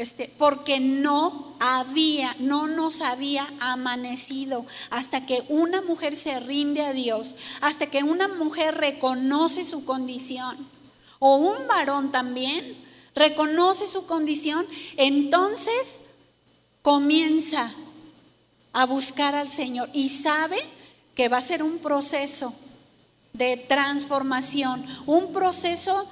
Este, porque no había, no nos había amanecido hasta que una mujer se rinde a Dios, hasta que una mujer reconoce su condición, o un varón también reconoce su condición, entonces comienza a buscar al Señor y sabe que va a ser un proceso de transformación, un proceso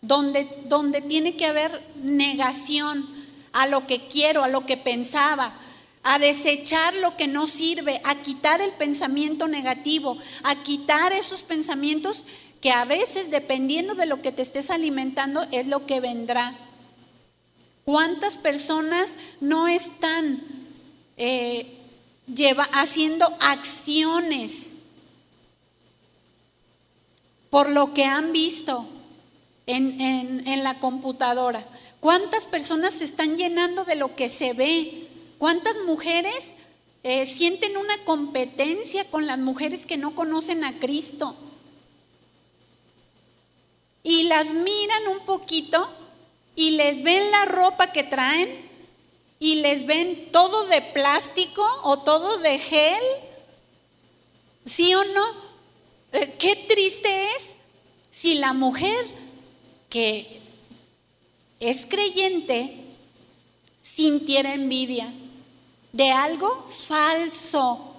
donde, donde tiene que haber negación, a lo que quiero, a lo que pensaba, a desechar lo que no sirve, a quitar el pensamiento negativo, a quitar esos pensamientos que a veces, dependiendo de lo que te estés alimentando, es lo que vendrá. ¿Cuántas personas no están eh, haciendo acciones por lo que han visto en la computadora? ¿Cuántas personas se están llenando de lo que se ve? ¿Cuántas mujeres eh, sienten una competencia con las mujeres que no conocen a Cristo? Y las miran un poquito y les ven la ropa que traen y les ven todo de plástico o todo de gel. ¿Sí o no? Eh, qué triste es si la mujer que es creyente sintiera envidia de algo falso.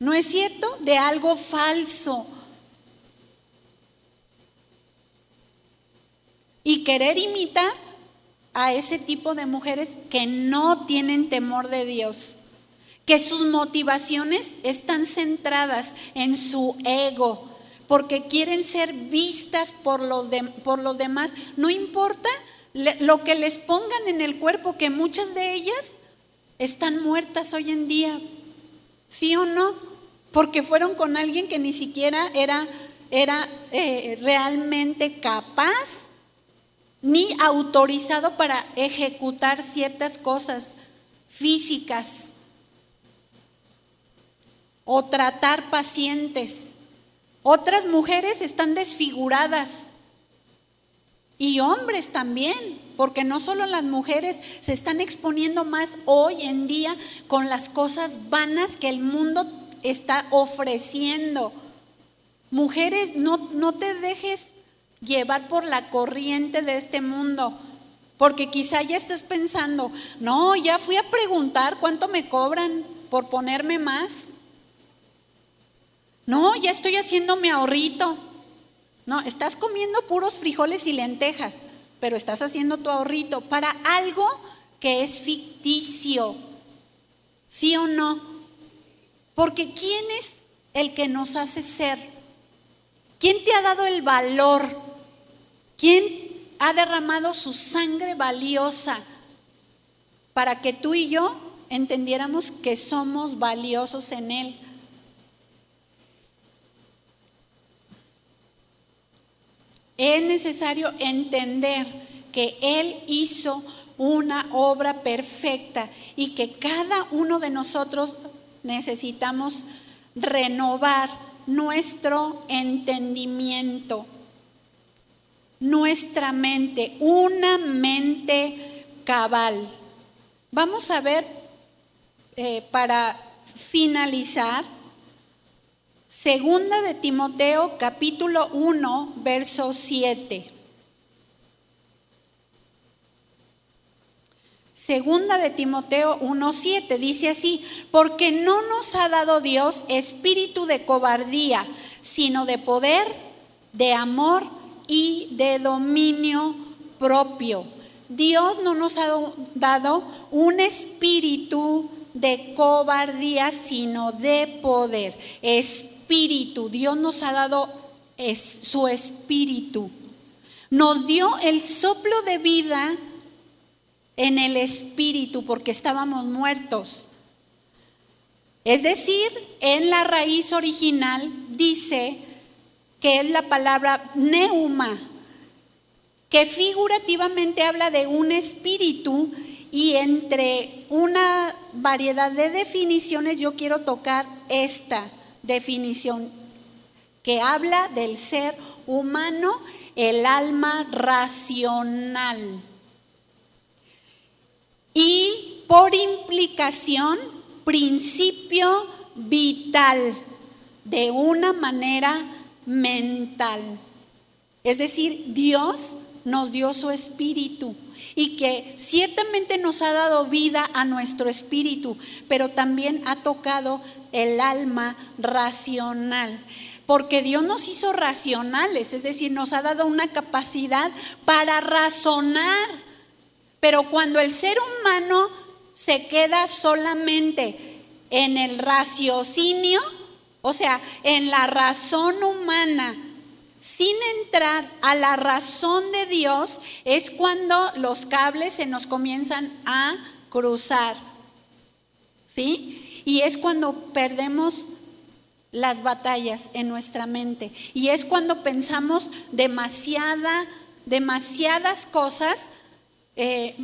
¿No es cierto? De algo falso. Y querer imitar a ese tipo de mujeres que no tienen temor de Dios, que sus motivaciones están centradas en su ego, porque quieren ser vistas por los, por los demás. No importa lo que les pongan en el cuerpo, que muchas de ellas están muertas hoy en día. ¿Sí o no? Porque fueron con alguien que ni siquiera era, era eh, realmente capaz ni autorizado para ejecutar ciertas cosas físicas o tratar pacientes. Otras mujeres están desfiguradas y hombres también, porque no solo las mujeres se están exponiendo más hoy en día con las cosas vanas que el mundo está ofreciendo. Mujeres, no, no te dejes llevar por la corriente de este mundo, porque quizá ya estés pensando, no, ya fui a preguntar cuánto me cobran por ponerme más. No, ya estoy haciendo mi ahorrito. No, estás comiendo puros frijoles y lentejas, pero estás haciendo tu ahorrito para algo que es ficticio. ¿Sí o no? Porque ¿quién es el que nos hace ser? ¿Quién te ha dado el valor? ¿Quién ha derramado su sangre valiosa para que tú y yo entendiéramos que somos valiosos en Él? Es necesario entender que Él hizo una obra perfecta y que cada uno de nosotros necesitamos renovar nuestro entendimiento, nuestra mente, una mente cabal. Vamos a ver, eh, para finalizar, Segunda de Timoteo capítulo 1, verso 7. Segunda de Timoteo 1:7 dice así, porque no nos ha dado Dios espíritu de cobardía, sino de poder, de amor y de dominio propio. Dios no nos ha dado un espíritu de cobardía, sino de poder. Espíritu, Dios nos ha dado su espíritu. Nos dio el soplo de vida en el espíritu porque estábamos muertos. Es decir, en la raíz original dice que es la palabra neuma, que figurativamente habla de un espíritu y entre una variedad de definiciones yo quiero tocar esta definición que habla del ser humano, el alma racional y por implicación principio vital de una manera mental. Es decir, Dios nos dio su espíritu y que ciertamente nos ha dado vida a nuestro espíritu, pero también ha tocado el alma racional. Porque Dios nos hizo racionales, es decir, nos ha dado una capacidad para razonar pero cuando el ser humano se queda solamente en el raciocinio, o sea, en la razón humana, sin entrar a la razón de Dios, es cuando los cables se nos comienzan a cruzar. ¿Sí? Y es cuando perdemos las batallas en nuestra mente. Y es cuando pensamos demasiada, demasiadas cosas eh,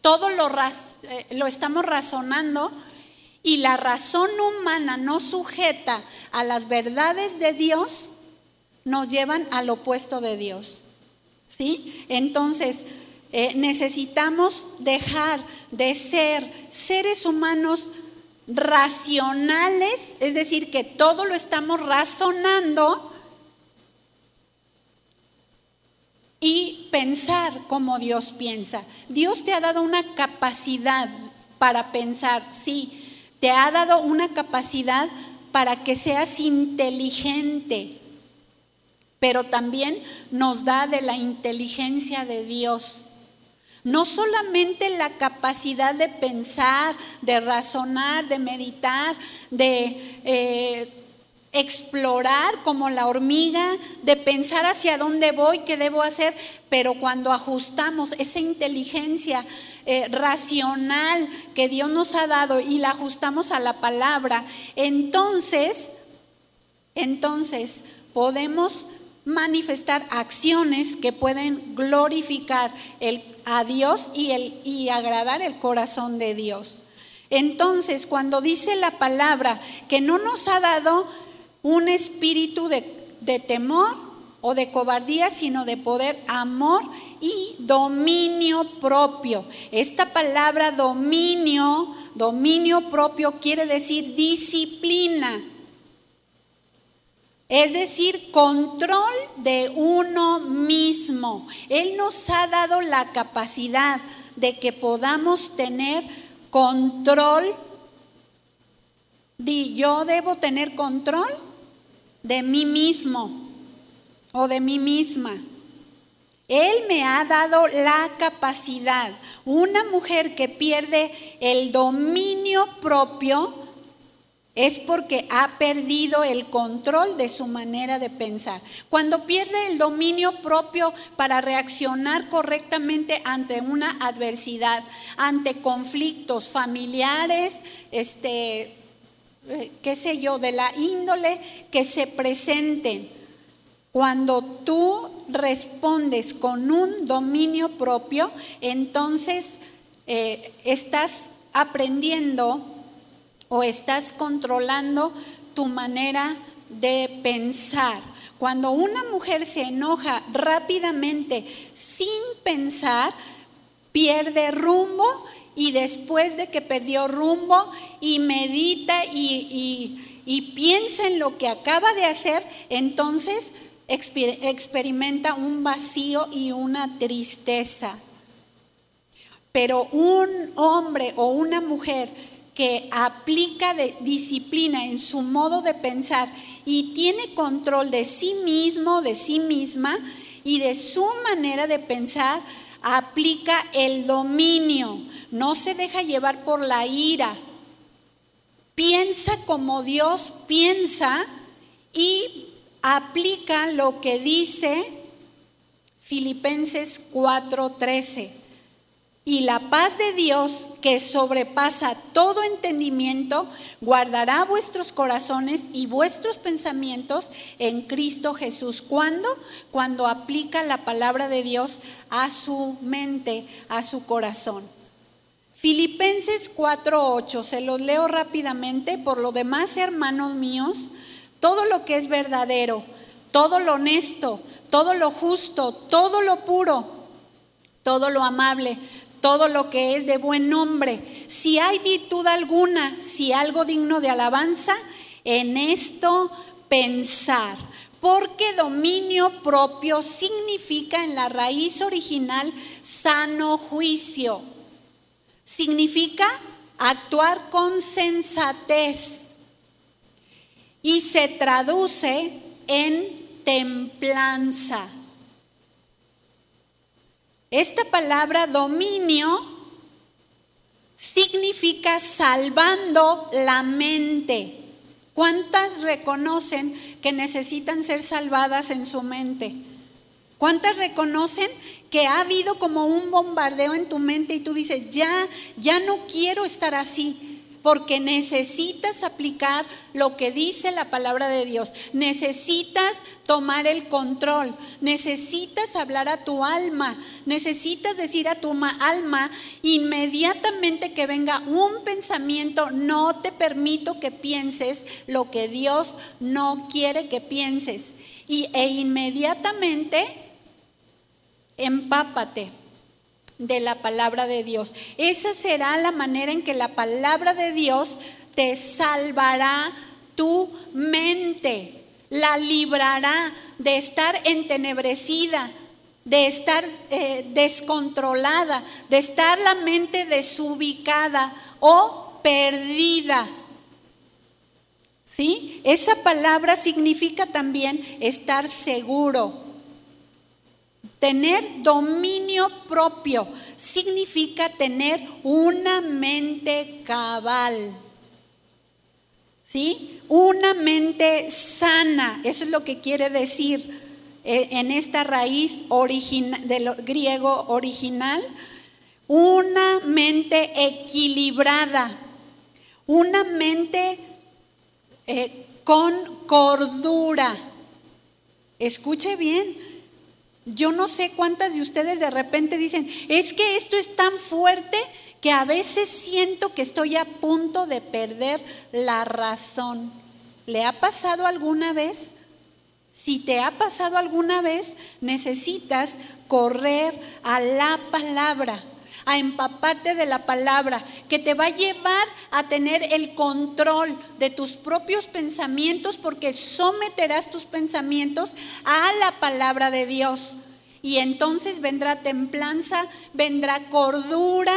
todo lo, eh, lo estamos razonando y la razón humana no sujeta a las verdades de Dios, nos llevan al opuesto de Dios. ¿Sí? Entonces, eh, necesitamos dejar de ser seres humanos racionales, es decir, que todo lo estamos razonando y pensar como Dios piensa. Dios te ha dado una capacidad para pensar, sí, te ha dado una capacidad para que seas inteligente, pero también nos da de la inteligencia de Dios. No solamente la capacidad de pensar, de razonar, de meditar, de eh, explorar como la hormiga, de pensar hacia dónde voy, qué debo hacer, pero cuando ajustamos esa inteligencia eh, racional que Dios nos ha dado y la ajustamos a la palabra, entonces, entonces podemos manifestar acciones que pueden glorificar a Dios y, agradar el corazón de Dios. Entonces, cuando dice la palabra que no nos ha dado un espíritu de, temor o de cobardía, sino de poder, amor y dominio propio. Esta palabra dominio, dominio propio quiere decir disciplina. Es decir, control de uno mismo. Él nos ha dado la capacidad de que podamos tener control. Di, yo debo tener control de mí mismo o de mí misma. Él me ha dado la capacidad. Una mujer que pierde el dominio propio es porque ha perdido el control de su manera de pensar. Cuando pierde el dominio propio para reaccionar correctamente ante una adversidad, ante conflictos familiares, este, eh, qué sé yo, de la índole que se presenten. Cuando tú respondes con un dominio propio, entonces eh, estás aprendiendo o estás controlando tu manera de pensar. Cuando una mujer se enoja rápidamente sin pensar, pierde rumbo y después de que perdió rumbo y medita y, piensa en lo que acaba de hacer, entonces experimenta un vacío y una tristeza. Pero un hombre o una mujer que aplica disciplina en su modo de pensar y tiene control de sí mismo, de sí misma y de su manera de pensar, aplica el dominio, no se deja llevar por la ira, piensa como Dios piensa y aplica lo que dice Filipenses 4:13. Y la paz de Dios, que sobrepasa todo entendimiento, guardará vuestros corazones y vuestros pensamientos en Cristo Jesús. ¿Cuándo? Cuando aplica la palabra de Dios a su mente, a su corazón. Filipenses 4:8, se los leo rápidamente. Por lo demás, hermanos míos, todo lo que es verdadero, todo lo honesto, todo lo justo, todo lo puro, todo lo amable, todo lo que es de buen nombre. Si hay virtud alguna, si algo digno de alabanza, en esto pensar. Porque dominio propio significa en la raíz original sano juicio. Significa actuar con sensatez y se traduce en templanza. Esta palabra dominio significa salvando la mente. ¿Cuántas reconocen que necesitan ser salvadas en su mente? ¿Cuántas reconocen que ha habido como un bombardeo en tu mente y tú dices, ya, ya no quiero estar así? Porque necesitas aplicar lo que dice la palabra de Dios. Necesitas tomar el control, necesitas hablar a tu alma, necesitas decir a tu alma inmediatamente que venga un pensamiento, no te permito que pienses lo que Dios no quiere que pienses. Y, e inmediatamente empápate de la palabra de Dios. Esa será la manera en que la palabra de Dios te salvará tu mente, la librará de estar entenebrecida, de estar eh, descontrolada, de estar la mente desubicada o perdida. ¿Sí? Esa palabra significa también estar seguro Tener dominio propio significa tener una mente cabal. ¿Sí? Una mente sana, eso es lo que quiere decir eh, en esta raíz del griego original. Una mente equilibrada, una mente eh, con cordura. Escuche bien, yo no sé cuántas de ustedes de repente dicen, es que esto es tan fuerte que a veces siento que estoy a punto de perder la razón. ¿Le ha pasado alguna vez? Si te ha pasado alguna vez, necesitas correr a la palabra, a empaparte de la palabra, que te va a llevar a tener el control de tus propios pensamientos, porque someterás tus pensamientos a la palabra de Dios. Y entonces vendrá templanza, vendrá cordura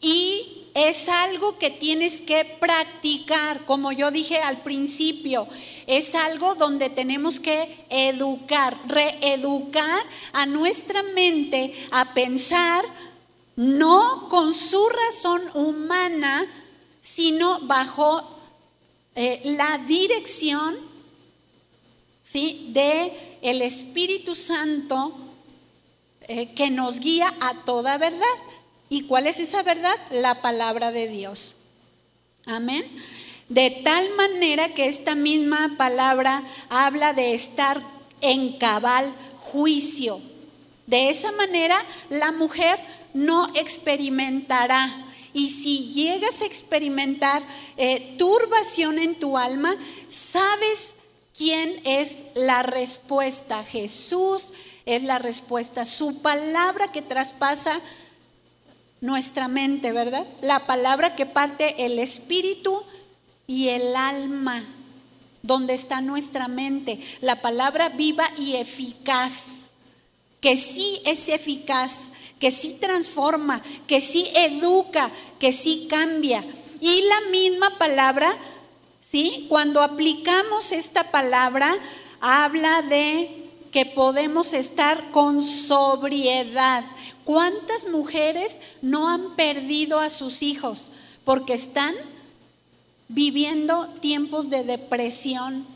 y es algo que tienes que practicar, como yo dije al principio. Es algo donde tenemos que educar, reeducar a nuestra mente a pensar no con su razón humana, sino bajo eh, la dirección ¿sí? de el Espíritu Santo eh, que nos guía a toda verdad. ¿Y cuál es esa verdad? La palabra de Dios. Amén. De tal manera que esta misma palabra habla de estar en cabal juicio. De esa manera la mujer no experimentará. Y si llegas a experimentar eh, turbación en tu alma, sabes ¿Quién es la respuesta? Jesús es la respuesta. Su palabra que traspasa nuestra mente, ¿verdad? La palabra que parte el espíritu y el alma, donde está nuestra mente. La palabra viva y eficaz, que sí es eficaz, que sí transforma, que sí educa, que sí cambia. Y la misma palabra, ¿sí? Cuando aplicamos esta palabra, habla de que podemos estar con sobriedad. ¿Cuántas mujeres no han perdido a sus hijos porque están viviendo tiempos de depresión?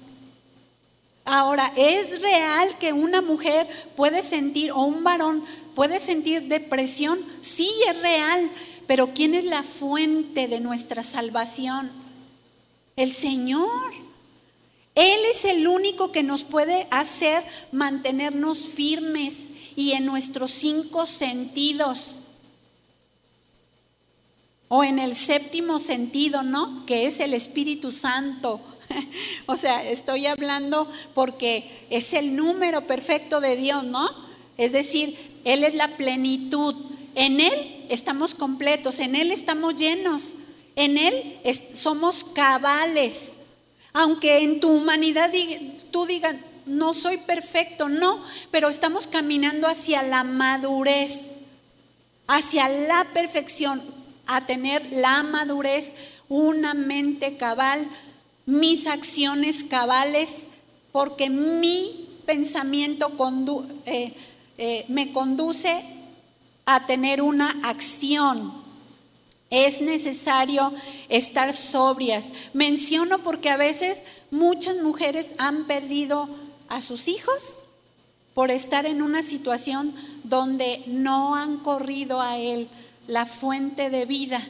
Ahora, ¿es real que una mujer puede sentir o un varón puede sentir depresión? Sí, es real, pero ¿quién es la fuente de nuestra salvación? El Señor. Él es el único que nos puede hacer mantenernos firmes y en nuestros cinco sentidos. O en el séptimo sentido, ¿no? Que es el Espíritu Santo. o sea, estoy hablando porque es el número perfecto de Dios, ¿no? Es decir, Él es la plenitud. En Él estamos completos, en Él estamos llenos, en Él somos cabales. Aunque en tu humanidad tú digas, no soy perfecto, no, pero estamos caminando hacia la madurez, hacia la perfección, a tener la madurez, una mente cabal, mis acciones cabales, porque mi pensamiento eh, eh, me conduce a tener una acción. Es necesario estar sobrias. Menciono porque a veces muchas mujeres han perdido a sus hijos por estar en una situación donde no han corrido a Él, la fuente de vida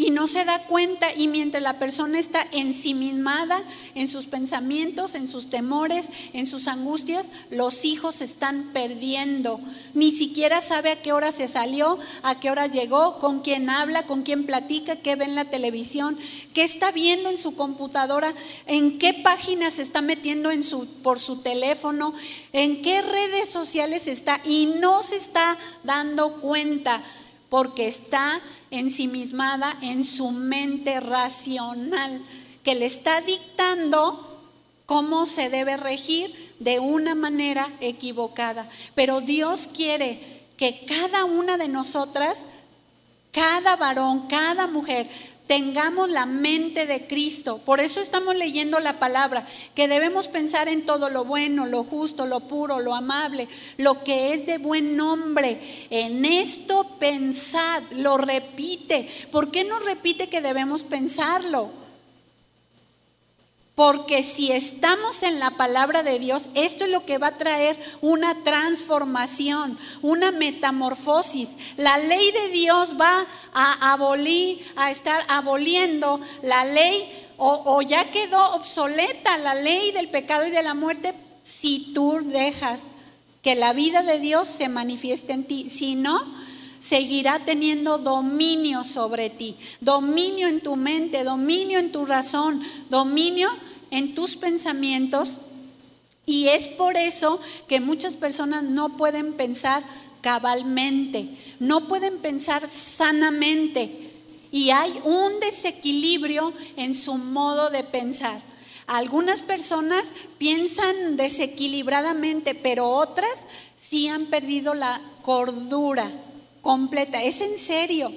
y no se da cuenta y mientras la persona está ensimismada en sus pensamientos, en sus temores, en sus angustias, los hijos se están perdiendo. Ni siquiera sabe a qué hora se salió, a qué hora llegó, con quién habla, con quién platica, qué ve en la televisión, qué está viendo en su computadora, en qué páginas se está metiendo por su teléfono, en qué redes sociales está y no se está dando cuenta porque está ensimismada en su mente racional, que le está dictando cómo se debe regir de una manera equivocada. Pero Dios quiere que cada una de nosotras, cada varón, cada mujer, tengamos la mente de Cristo. Por eso estamos leyendo la palabra, que debemos pensar en todo lo bueno, lo justo, lo puro, lo amable, lo que es de buen nombre. En esto pensad, lo repite. ¿Por qué no repite que debemos pensarlo? Porque si estamos en la palabra de Dios, esto es lo que va a traer una transformación, una metamorfosis. La ley de Dios va a abolir, a estar aboliendo la ley o, ya quedó obsoleta la ley del pecado y de la muerte si tú dejas que la vida de Dios se manifieste en ti. Si no, seguirá teniendo dominio sobre ti, dominio en tu mente, dominio en tu razón, dominio en tus pensamientos y es por eso que muchas personas no pueden pensar cabalmente, no pueden pensar sanamente y hay un desequilibrio en su modo de pensar. Algunas personas piensan desequilibradamente, pero otras sí han perdido la cordura completa. Es en serio.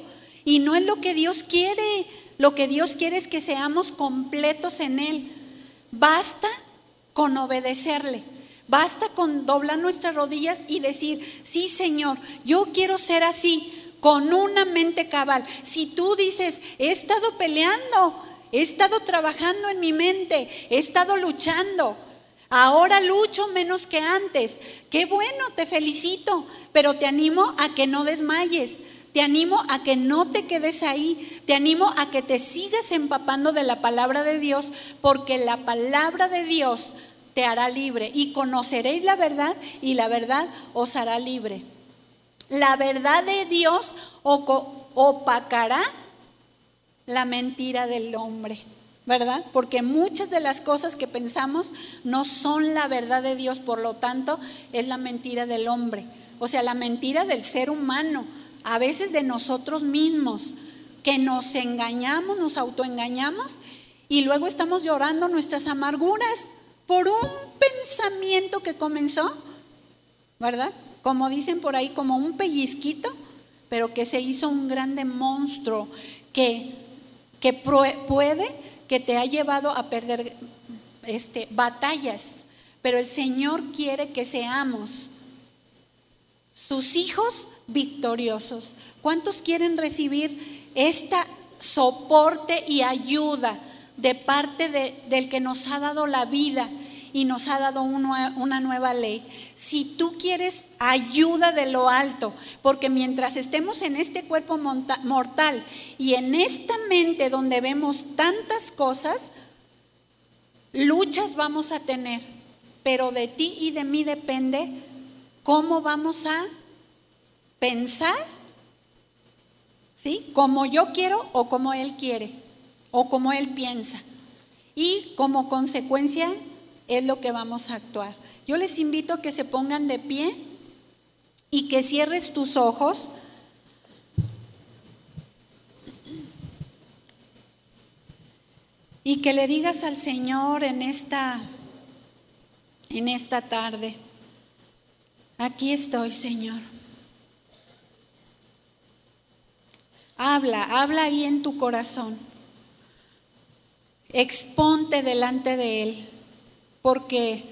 Y no es lo que Dios quiere. Lo que Dios quiere es que seamos completos en Él. Basta con obedecerle. Basta con doblar nuestras rodillas y decir, sí Señor, yo quiero ser así, con una mente cabal. Si tú dices, he estado peleando, he estado trabajando en mi mente, he estado luchando, ahora lucho menos que antes, qué bueno, te felicito, pero te animo a que no desmayes. Te animo a que no te quedes ahí, te animo a que te sigas empapando de la palabra de Dios, porque la palabra de Dios te hará libre y conoceréis la verdad y la verdad os hará libre. La verdad de Dios opacará la mentira del hombre, ¿verdad? Porque muchas de las cosas que pensamos no son la verdad de Dios, por lo tanto es la mentira del hombre, o sea, la mentira del ser humano a veces de nosotros mismos, que nos engañamos, nos autoengañamos Y luego estamos llorando nuestras amarguras por un pensamiento que comenzó, ¿verdad? Como dicen por ahí, como un pellizquito, pero que se hizo un grande monstruo que, que puede, que te ha llevado a perder este, batallas. Pero el Señor quiere que seamos sus hijos victoriosos. ¿Cuántos quieren recibir esta soporte y ayuda de parte del que nos ha dado la vida y nos ha dado una nueva ley? Si tú quieres ayuda de lo alto, porque mientras estemos en este cuerpo mortal y en esta mente donde vemos tantas cosas, luchas vamos a tener, pero de ti y de mí depende cómo vamos a pensar, ¿sí? Como yo quiero o como Él quiere, o como Él piensa. Y como consecuencia es lo que vamos a actuar. Yo les invito a que se pongan de pie y que cierres tus ojos. Y que le digas al Señor en esta en esta tarde. Aquí estoy, Señor. Habla, habla ahí en tu corazón. Exponte delante de Él, porque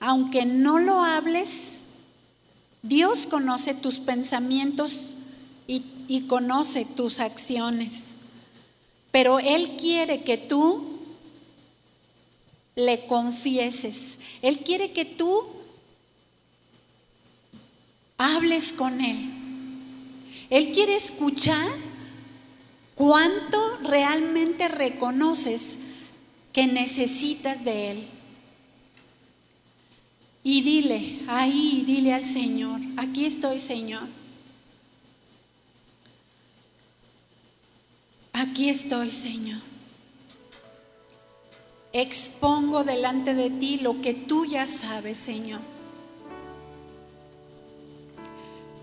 aunque no lo hables, Dios conoce tus pensamientos y, y, conoce tus acciones. Pero Él quiere que tú le confieses. Él quiere que tú hables con Él. Él quiere escuchar cuánto realmente reconoces que necesitas de Él. Y dile, ahí, dile al Señor, aquí estoy Señor. Aquí estoy Señor. Expongo delante de ti lo que tú ya sabes Señor.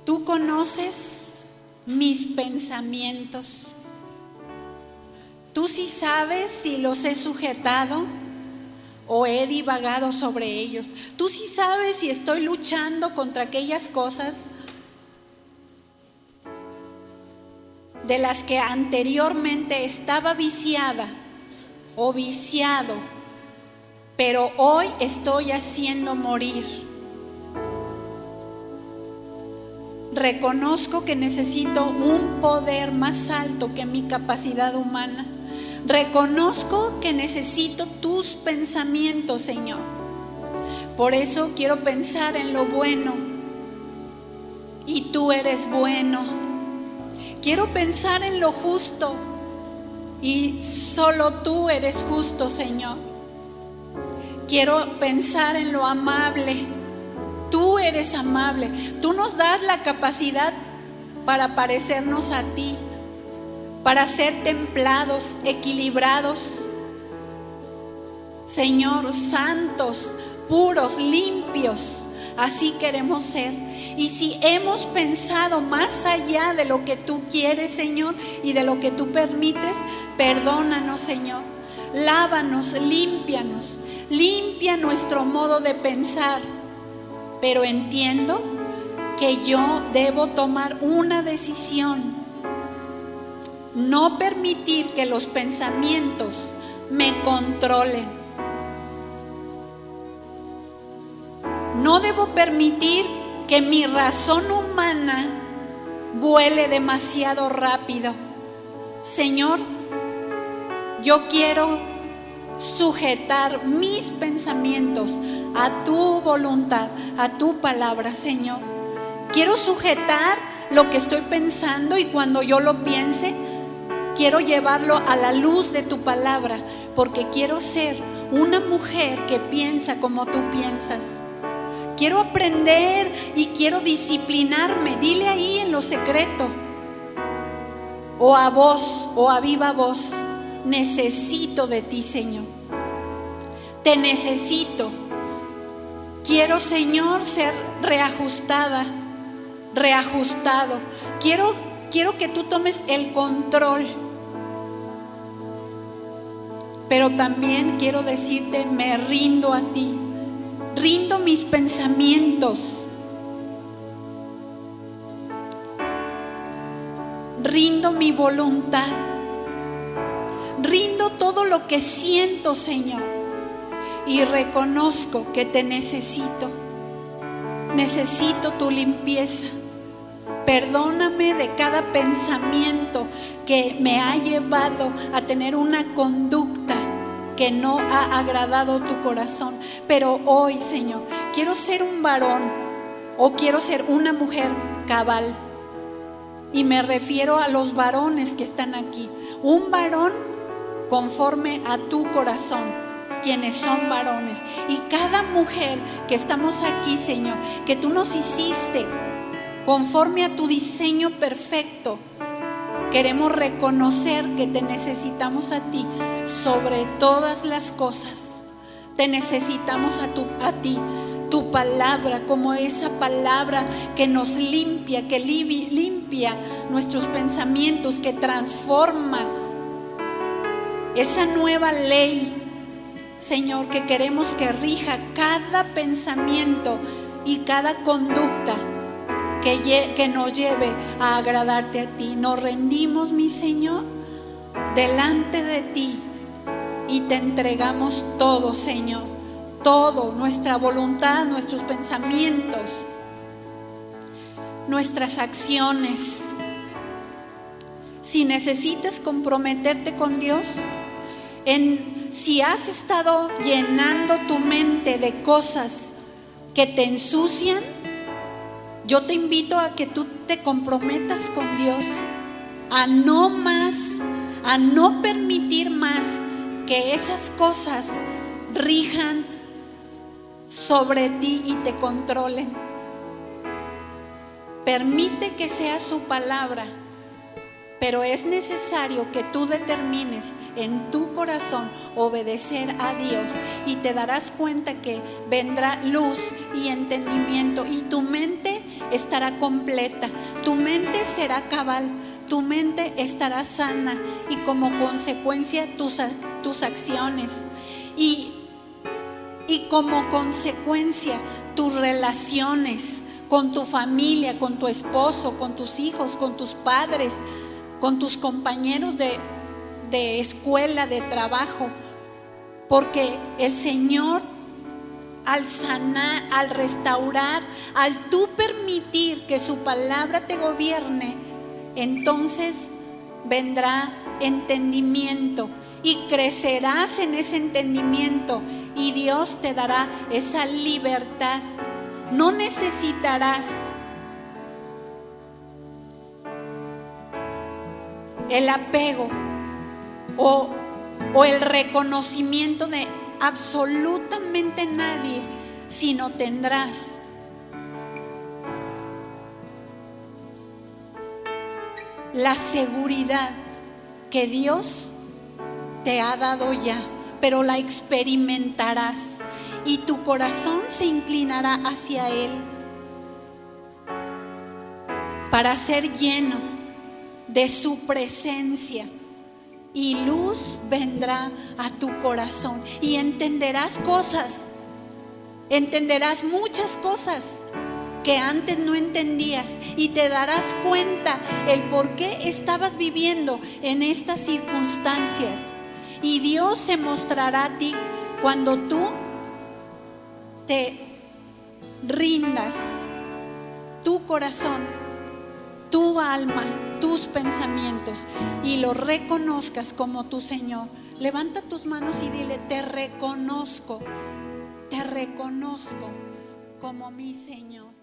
Tú conoces mis pensamientos. Tú sí sabes si los he sujetado o he divagado sobre ellos. Tú sí sabes si estoy luchando contra aquellas cosas de las que anteriormente estaba viciada o viciado, pero hoy estoy haciendo morir. Reconozco que necesito un poder más alto que mi capacidad humana. Reconozco que necesito tus pensamientos, Señor. Por eso quiero pensar en lo bueno. Y tú eres bueno. Quiero pensar en lo justo. Y solo tú eres justo, Señor. Quiero pensar en lo amable Tú eres amable. Tú nos das la capacidad para parecernos a ti, para ser templados, equilibrados. Señor, santos, puros, limpios. Así queremos ser. Y si hemos pensado más allá de lo que tú quieres, Señor, y de lo que tú permites, perdónanos, Señor. Lávanos, límpianos. Limpia nuestro modo de pensar pero entiendo que yo debo tomar una decisión. No permitir que los pensamientos me controlen. No debo permitir que mi razón humana vuele demasiado rápido. Señor, yo quiero sujetar mis pensamientos a tu voluntad, a tu palabra, Señor. Quiero sujetar lo que estoy pensando y cuando yo lo piense, quiero llevarlo a la luz de tu palabra, porque quiero ser una mujer que piensa como tú piensas. Quiero aprender y quiero disciplinarme. Dile ahí en lo secreto. O a voz, o a viva voz. Necesito de ti, Señor. Te necesito. Quiero, Señor, ser reajustada, reajustado. Quiero, quiero que tú tomes el control. Pero también quiero decirte, me rindo a ti. Rindo mis pensamientos. Rindo mi voluntad. Rindo todo lo que siento, Señor. Y reconozco que te necesito. Necesito tu limpieza. Perdóname de cada pensamiento que me ha llevado a tener una conducta que no ha agradado tu corazón. Pero hoy, Señor, quiero ser un varón o quiero ser una mujer cabal. Y me refiero a los varones que están aquí. Un varón conforme a tu corazón quienes son varones. Y cada mujer que estamos aquí, Señor, que tú nos hiciste conforme a tu diseño perfecto. Queremos reconocer que te necesitamos a ti sobre todas las cosas. Te necesitamos a, tu, a ti, tu palabra, como esa palabra que nos limpia, que limpia nuestros pensamientos, que transforma esa nueva ley, Señor, que queremos que rija cada pensamiento y cada conducta que, nos lleve a agradarte a ti. Nos rendimos, mi Señor, delante de ti y te entregamos todo, Señor. Todo, nuestra voluntad, nuestros pensamientos, nuestras acciones. Si necesitas comprometerte con Dios, en, si has estado llenando tu mente de cosas que te ensucian, yo te invito a que tú te comprometas con Dios, a no más, a no permitir más que esas cosas rijan sobre ti y te controlen. Permite que sea su palabra pero es necesario que tú determines en tu corazón obedecer a Dios y te darás cuenta que vendrá luz y entendimiento y tu mente estará completa, tu mente será cabal, tu mente estará sana y como consecuencia tus, tus acciones y, y como consecuencia tus relaciones con tu familia, con tu esposo, con tus hijos, con tus padres, con tus compañeros de, escuela, de trabajo, porque el Señor al sanar, al restaurar, al tú permitir que su palabra te gobierne, entonces vendrá entendimiento y crecerás en ese entendimiento y Dios te dará esa libertad. No necesitarás el apego o, el reconocimiento de absolutamente nadie, sino tendrás. La seguridad que Dios te ha dado ya, pero la experimentarás y tu corazón se inclinará hacia Él para ser lleno de su presencia. Y luz vendrá a tu corazón. Y entenderás cosas, entenderás muchas cosas que antes no entendías. Y te darás cuenta el por qué estabas viviendo en estas circunstancias. Y Dios se mostrará a ti cuando tú te rindas tu corazón, tu alma tus pensamientos y lo reconozcas como tu Señor, levanta tus manos y dile, te reconozco, te reconozco como mi Señor.